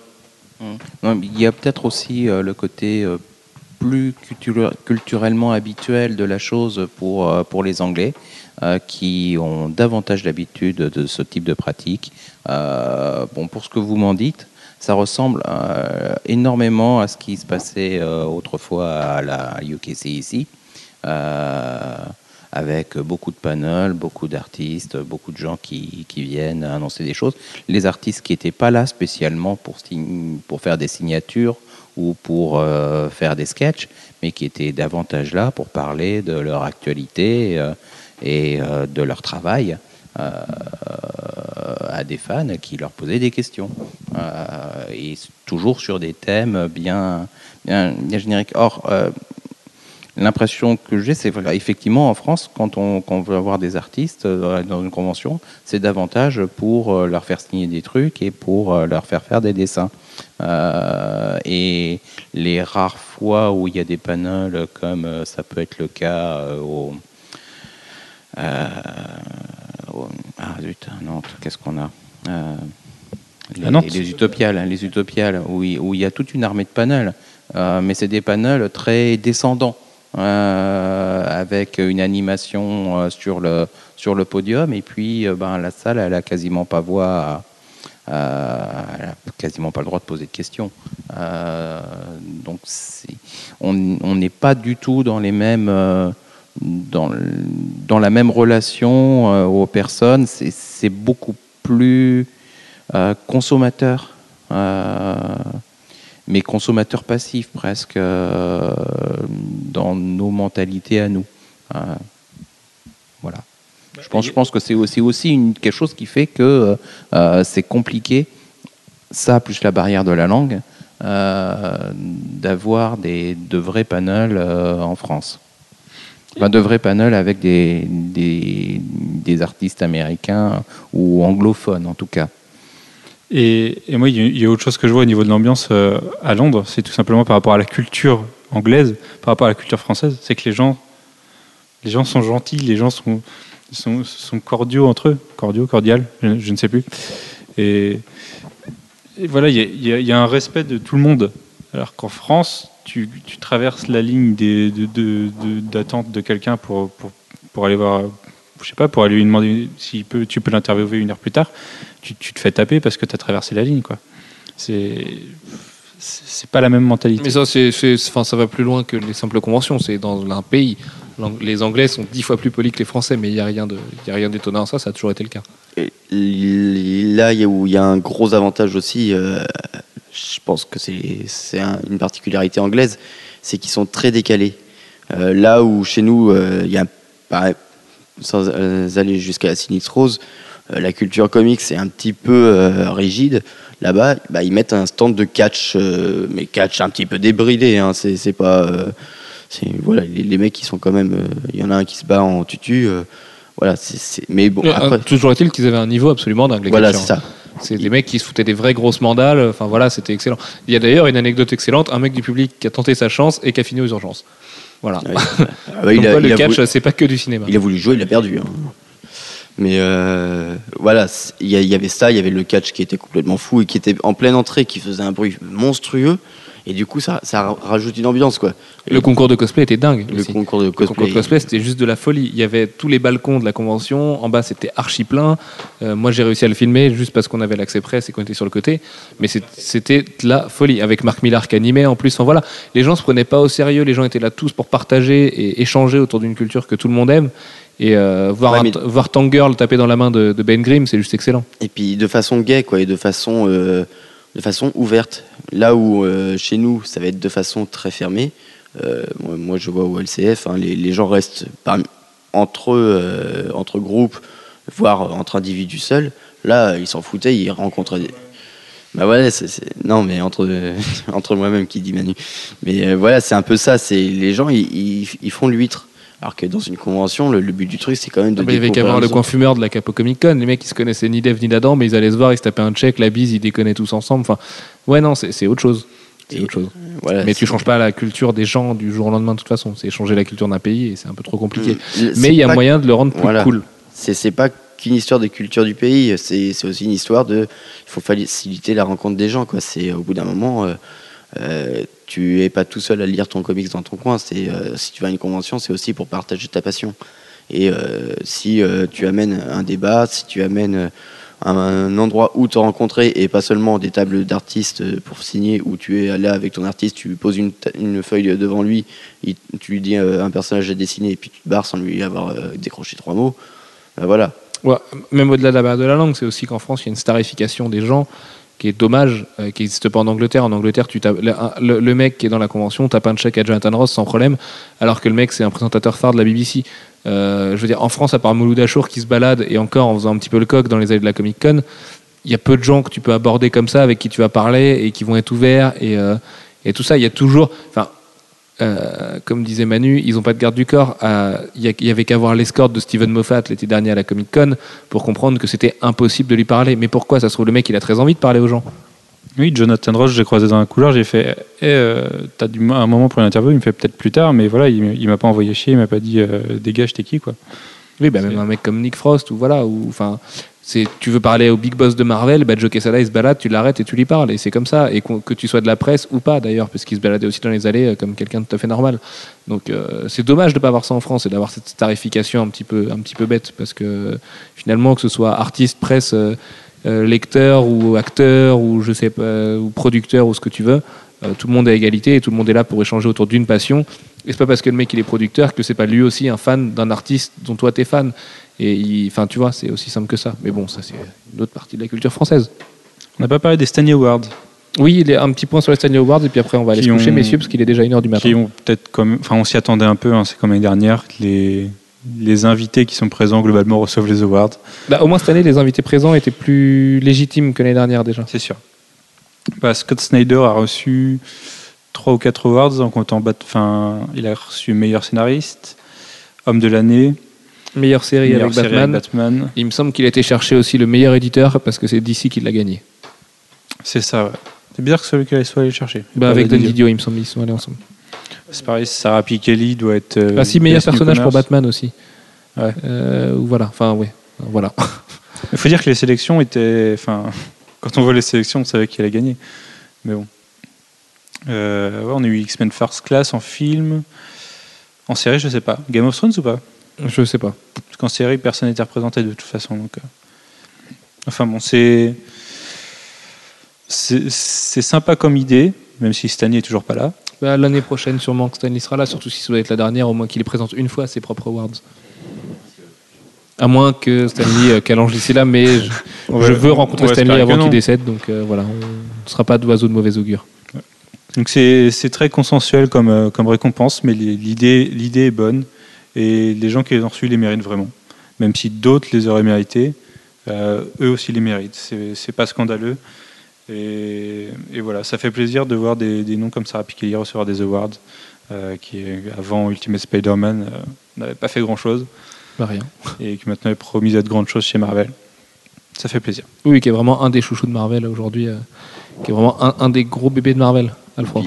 Mais Il y a peut-être aussi euh, le côté euh, plus cultu- culturellement habituel de la chose pour, euh, pour les Anglais, euh, qui ont davantage l'habitude de ce type de pratique. Euh, bon, pour ce que vous m'en dites, ça ressemble énormément à ce qui se passait autrefois à la UKC ici. Euh, avec beaucoup de panels, beaucoup d'artistes, beaucoup de gens qui, qui viennent annoncer des choses. Les artistes qui n'étaient pas là spécialement pour, pour faire des signatures ou pour euh, faire des sketchs, mais qui étaient davantage là pour parler de leur actualité euh, et euh, de leur travail à des fans qui leur posaient des questions. Et toujours sur des thèmes bien, bien, génériques. Or, L'impression que j'ai, c'est effectivement en France, quand on, quand on veut avoir des artistes dans une convention, c'est davantage pour leur faire signer des trucs et pour leur faire faire des dessins. Euh, et les rares fois où il y a des panels, comme euh, ça peut être le cas euh, au, au- ah zut, non, qu'est-ce qu'on a les, utopiales, hein, les utopiales, où il, où il y a toute une armée de panels, mais c'est des panels très descendants avec une animation sur le sur le podium et puis ben la salle elle a quasiment pas voix à- à- elle a quasiment pas le droit de poser de questions. Euh, donc on n'est pas du tout dans les mêmes euh, dans dans la même relation euh, aux personnes. C'est beaucoup plus euh, consommateur. Euh, mais consommateur passif presque euh, dans nos mentalités à nous. Euh. Je pense, je pense que c'est aussi, aussi une, quelque chose qui fait que euh, c'est compliqué, ça plus la barrière de la langue, euh, d'avoir de vrais panels euh, en France. Enfin, de vrais panels avec des, des, des artistes américains ou anglophones en tout cas.
Et, et moi, il y, a- autre chose que je vois au niveau de l'ambiance euh, à Londres, c'est tout simplement par rapport à la culture anglaise, par rapport à la culture française, c'est que les gens, les gens sont gentils, les gens sont, sont, cordiaux entre eux, cordiaux, cordial, je, ne sais plus. Et, voilà, il y, a- un respect de tout le monde, alors qu'en France, tu, traverses la ligne d'attente de, quelqu'un pour, aller voir, je sais pas, pour aller lui demander si tu peux l'interviewer une heure plus tard, tu, te fais taper parce que tu as traversé la ligne. quoi. C'est pas la même mentalité.
Mais ça va plus loin que les simples conventions. C'est dans un pays. Les Anglais sont dix fois plus polis que les Français, mais il n'y a rien d'étonnant à ça. Ça a toujours été le cas.
Là, où il y a un gros avantage aussi, euh, je pense que c'est c'est un- une particularité anglaise, c'est qu'ils sont très décalés. Euh, là où chez nous, euh, il y a, sans aller jusqu'à la Cynics Rose, euh, la culture comique c'est un petit peu rigide. Là-bas, bah, ils mettent un stand de catch, mais catch un petit peu débridé. Hein, c'est pas, voilà, les, les mecs qui sont quand même, euh, il y en a un qui se bat en tutu. euh, voilà, c'est mais bon.
Euh,
Après,
toujours est-il qu'ils avaient un niveau absolument dingue.
voilà, c'est ça.
C'est des mecs qui se foutaient des vraies grosses mandales. Enfin voilà, c'était excellent. Il y a d'ailleurs une anecdote excellente. Un mec du public qui a tenté sa chance et qui a fini aux urgences. Voilà.
Ouais. Ah bah, il, a,
quoi,
il
le catch,
voulu,
c'est pas que du cinéma.
il a voulu jouer, il a perdu. hein. Mais euh, voilà, y, il y avait ça, il y avait le catch qui était complètement fou et qui était en pleine entrée, qui faisait un bruit monstrueux. Et du coup, ça, ça rajoute une ambiance, quoi.
Le concours de cosplay était dingue.
Le
aussi.
concours de cosplay.
c'était juste de la folie. Il y avait tous les balcons de la convention. En bas, c'était archi plein. Euh, moi, j'ai réussi à le filmer juste parce qu'on avait l'accès presse et qu'on était sur le côté. Mais c'était de la folie. Avec Marc Millar qui animait en plus. Enfin, voilà. Les gens se prenaient pas au sérieux. Les gens étaient là tous pour partager et échanger autour d'une culture que tout le monde aime. Et euh, voir,
Ouais, mais-
voir Tangirl taper dans la main de, de Ben Grimm, c'est juste excellent.
Et puis de façon gay, quoi, et de façon, euh, de façon ouverte. Là où euh, chez nous, ça va être de façon très fermée. euh, moi, je vois au LCF, hein, les, gens restent entre, eux, euh, entre groupes, voire entre individus seuls. Là, ils s'en foutaient, ils rencontraient des. Bah c'est- c'est- non, mais entre, entre moi-même qui dit Manu. Mais voilà, c'est un peu ça. C'est les gens, ils, ils, ils font l'huître. Alors que dans une convention, le, le but du truc, c'est quand même de.
Ah bah, il y avait qu'à voir le
les
coin
autres.
fumeur de la Capo Comic Con. Les mecs, ils se connaissaient ni d'Eve ni d'Adam, mais ils allaient se voir, ils se tapaient un check, la bise, ils déconnaient tous ensemble. Enfin, ouais, non, c'est autre chose. C'est autre chose.
Voilà,
Mais tu changes pas la culture des gens du jour au lendemain de toute façon. C'est changer la culture d'un pays et c'est un peu trop compliqué.
Le-
Mais il y a moyen de le rendre plus
Voilà.
cool.
C'est pas qu'une histoire de culture du pays, c'est c'est aussi une histoire de. Il faut faciliter la rencontre des gens, quoi. C'est au bout d'un moment, euh, euh, tu es pas tout seul à lire ton comics dans ton coin. C'est euh, si tu vas à une convention, c'est aussi pour partager ta passion. Et euh, si tu amènes un débat, si tu amènes un, endroit où te rencontrer et pas seulement des tables d'artistes pour signer où tu es là avec ton artiste, tu poses une, feuille devant lui, tu lui dis un personnage à dessiner et puis tu te barres sans lui avoir décroché trois mots. Ben voilà.
Même au-delà de la langue, c'est aussi qu'en France, il y a une starification des gens qui est dommage, euh, qui n'existe pas en Angleterre. En Angleterre, tu le, le- mec qui est dans la convention tape un check à Jonathan Ross sans problème, alors que le mec, c'est un présentateur phare de la BBC. Euh, je veux dire, en France, à part Mouloud Achour qui se balade, et encore en faisant un petit peu le coq dans les allées de la Comic Con, il y a peu de gens que tu peux aborder comme ça, avec qui tu vas parler, et qui vont être ouverts, et, euh, et tout ça. Il y a toujours... euh, comme disait Manu, ils n'ont pas de garde du corps. Euh, Il y, a- il y avait qu'à voir l'escorte de Steven Moffat l'été dernier à la Comic Con pour comprendre que c'était impossible de lui parler. Mais pourquoi Ça se trouve, le mec, il a très envie de parler aux gens?
Oui, Jonathan Ross, j'ai croisé dans un couloir, j'ai fait Eh, euh, T'as du un moment pour une interview Il me fait peut-être plus tard, mais voilà, il, il m'a pas envoyé chier, il m'a pas dit euh, Dégage, t'es qui quoi?
Oui, bah, même un mec comme Nick Frost, ou voilà, ou enfin, tu veux parler au big boss de Marvel, bah, Joe il se balade, tu l'arrêtes et tu lui parles, et c'est comme ça, et que tu sois de la presse ou pas d'ailleurs, parce qu'il se baladait aussi dans les allées euh, comme quelqu'un de tout à fait normal. Donc euh, c'est dommage de pas avoir ça en France et d'avoir cette tarification un petit peu, un petit peu bête, parce que finalement que ce soit artiste, presse, euh, lecteur ou acteur ou je sais pas, ou producteur ou ce que tu veux, tout le monde est à égalité et tout le monde est là pour échanger autour d'une passion. Et c'est pas parce que le mec il est producteur que c'est pas lui aussi un fan d'un artiste dont toi t'es fan. Et enfin tu vois, c'est aussi simple que ça. Mais bon, ça c'est une autre partie de la culture française.
On n'a pas parlé des Stanley Awards,
Oui, un petit point sur les Stanley Awards et puis après on va aller se coucher
ont-
messieurs parce qu'il est déjà une heure du matin.
qui ont peut-être comme. Enfin, on s'y attendait un peu, hein, c'est comme l'année dernière. Les, les invités qui sont présents globalement reçoivent les awards.
Bah, au moins cette année les invités présents étaient plus légitimes que l'année dernière déjà.
C'est sûr. Bah, Scott Snyder a reçu 3 ou 4 awards en comptant Bat- enfin, il a reçu meilleur scénariste, homme de l'année,
Meilleure série
meilleure
avec
série
Batman.
avec Batman.
Il me semble qu'il a été chercher aussi le meilleur éditeur parce que c'est DC qui l'a gagné.
C'est ça, ouais. C'est bizarre que celui qui soit allé chercher.
Bah, avec Don
Didio.
Il me semble, ils sont allés ensemble.
C'est pareil, Sarah P. Kelly doit être. euh,
ah si, meilleur personnage pour. Batman aussi.
Ouais.
Euh, ou voilà, enfin ouais, voilà.
Il faut dire que les sélections étaient. Enfin, quand on voit les sélections, on savait qui allait gagner. Mais bon. Euh, ouais, on a eu X-Men First Class en film. En série, je sais pas. Game of Thrones ou pas?
Je sais pas.
Parce qu'en série, personne n'était représenté de toute façon. Donc, euh. Enfin bon, c'est. C'est sympa comme idée, même si Stanley est toujours pas là.
Bah, L'année prochaine, sûrement que Stanley sera là, surtout si ça doit être la dernière, au moins qu'il les présente une fois ses propres awards. À moins que Stanley euh, qu'allonge d'ici là, mais je,
Ouais,
je veux
on-
rencontrer Stanley avant qu'il décède, donc euh, voilà, on ne sera pas d'oiseau de mauvais augure.
Donc c'est très consensuel comme, euh, comme récompense, mais l'idée est bonne et les gens qui les ont reçus les méritent vraiment. Même si d'autres les auraient mérités, euh, eux aussi les méritent. C'est c'est pas scandaleux. Et, et voilà, ça fait plaisir de voir des, des noms comme Sarah Pikeli recevoir des awards, euh, qui avant Ultimate Spider-Man euh, n'avait pas fait grand-chose
Bah, rien.
et qui maintenant est promise à de grandes choses chez Marvel. Ça fait plaisir.
Oui, qui est vraiment un des chouchous de Marvel aujourd'hui, euh, qui est vraiment un, un des gros bébés de Marvel, Alfred.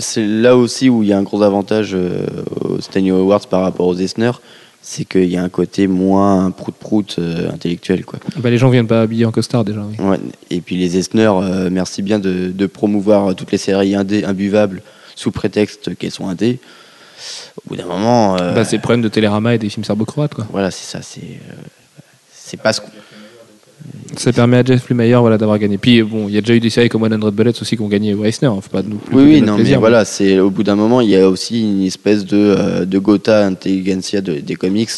C'est là aussi où il y a un gros avantage euh, aux Stanley Awards par rapport aux Eisner, c'est qu'il y a un côté moins prout-prout euh, intellectuel. Quoi.
Bah, les gens viennent pas habillés en costard déjà. Oui.
Ouais. Et puis les Eisner, euh, merci bien de, de promouvoir toutes les séries indé, imbuvables sous prétexte qu'elles sont indé. Au bout d'un moment, euh,
Bah, c'est le problème de Télérama et des films serbo-croates. quoi.
voilà, c'est ça. C'est c'est pas ce qu'on-
Ça permet à Jeff Lemire voilà, d'avoir gagné. Puis bon, il y a déjà eu des séries comme 100 Bullets aussi qui ont gagné au Eisner. hein. Faut pas nous plus
Oui, oui, non, mais voilà, c'est au bout d'un moment, il y a aussi une espèce de, euh, de Gotha intelligentsia de- des comics.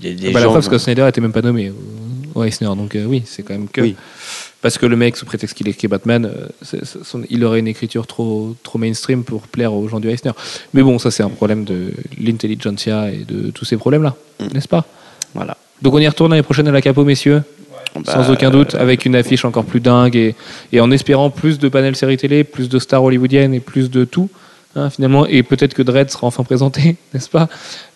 Des, des
Bah, la preuve, parce que Snyder était même pas nommé au, au Eisner. Donc euh, oui, c'est quand même que.
Oui.
Parce que le mec, sous prétexte qu'il est Batman, euh, c'est- c'est- son- il aurait une écriture trop, trop mainstream pour plaire aux gens du Eisner. Mais bon, ça c'est un problème de l'intelligentsia et de tous ces problèmes-là,
Mm.
n'est-ce pas?
Voilà.
Donc on y retourne l'année prochaine à la Capo, messieurs,
Bah,
sans aucun doute, avec une affiche encore plus dingue et, et en espérant plus de panels séries télé, plus de stars hollywoodiennes et plus de tout. hein, finalement, et peut-être que Dredd sera enfin présenté, n'est-ce pas?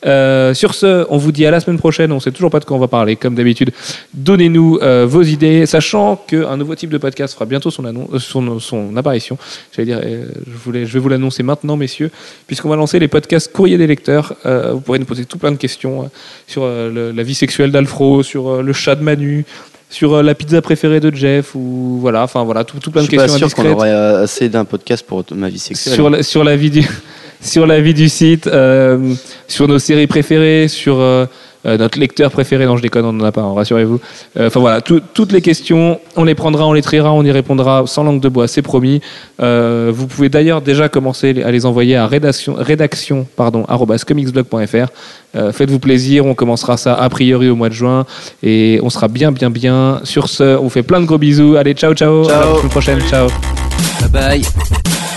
Euh, Sur ce, on vous dit à la semaine prochaine. On sait toujours pas de quoi on va parler, comme d'habitude. Donnez-nous euh, vos idées, sachant qu'un nouveau type de podcast fera bientôt son, euh, son, son apparition. J'allais dire, euh, je, voulais, je vais vous l'annoncer maintenant, messieurs, puisqu'on va lancer les podcasts courrier des lecteurs. Euh, vous pourrez nous poser tout plein de questions euh, sur le- la vie sexuelle d'Alfro, sur le chat de Manu, sur euh, la pizza préférée de Jeff, ou voilà, enfin voilà, tout, tout plein
je
de
suis pas
questions
sûr qu'on aurait euh, assez d'un podcast pour ma vie sexuelle.
sur la, sur la vie du sur la vie du site, euh, sur nos séries préférées, sur euh, notre lecteur préféré. Non, je déconne, on n'en a pas, hein, rassurez-vous. Euh, Enfin voilà, tout- toutes les questions, on les prendra, on les triera, on y répondra sans langue de bois, c'est promis. Euh, vous pouvez d'ailleurs déjà commencer à les envoyer à rédaction, rédaction pardon, comicsblog.fr. Euh, Faites-vous plaisir, on commencera ça a priori au mois de juin et on sera bien, bien, bien. Sur ce, on vous fait plein de gros bisous. Allez, ciao, ciao. À la
Ciao.
prochaine, ciao.
Bye bye.